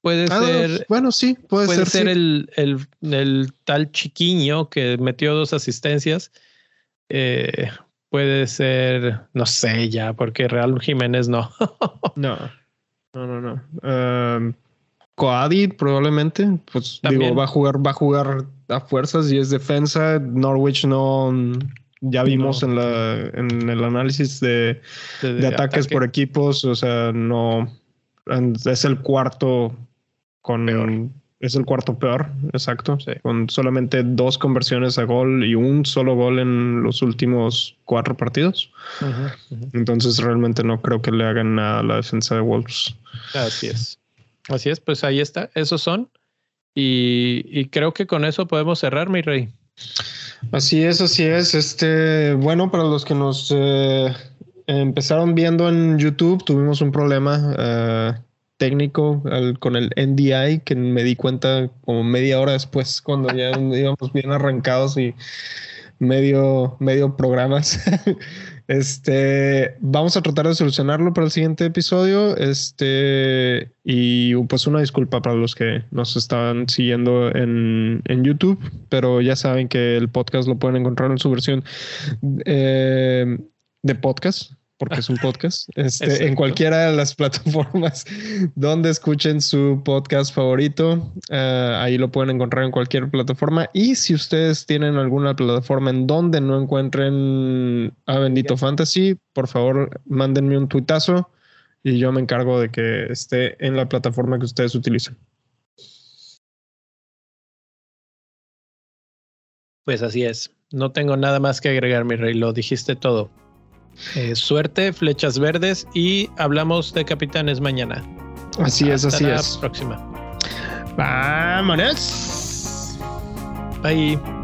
Puede ah, ser. Bueno, sí, puede, puede ser. el, el, el, tal chiquiño que metió dos asistencias. Eh, puede ser, no sé ya, porque Real Jiménez no. no, no, no, no. Um, Coadi probablemente, pues digo, va a jugar, va a jugar a fuerzas y es defensa. Norwich no, ya vimos en, la, en el análisis de, de, ataques por equipos, o sea, no es el cuarto con es el cuarto peor, exacto, con solamente dos conversiones a gol y un solo gol en los últimos cuatro partidos. Entonces realmente no creo que le hagan nada a la defensa de Wolves. Así es. Así es, pues ahí está, esos son. Y, y creo que con eso podemos cerrar, mi rey. Así es, así es. Este, bueno, para los que nos eh, empezaron viendo en YouTube, tuvimos un problema eh, técnico con el NDI que me di cuenta como media hora después, cuando ya íbamos bien arrancados y medio, medio programas. Este, vamos a tratar de solucionarlo para el siguiente episodio. Este, y pues una disculpa para los que nos estaban siguiendo en, en YouTube, pero ya saben que el podcast lo pueden encontrar en su versión eh, de podcast porque es un podcast, este, en cualquiera de las plataformas donde escuchen su podcast favorito. Eh, ahí lo pueden encontrar en cualquier plataforma. Y si ustedes tienen alguna plataforma en donde no encuentren a Bendito Fantasy, por favor, mándenme un tuitazo y yo me encargo de que esté en la plataforma que ustedes utilizan. Pues así es. No tengo nada más que agregar, mi rey. Lo dijiste todo. Eh, suerte, flechas verdes y hablamos de capitanes mañana. Así es, así la es. Próxima. Vámonos. Bye.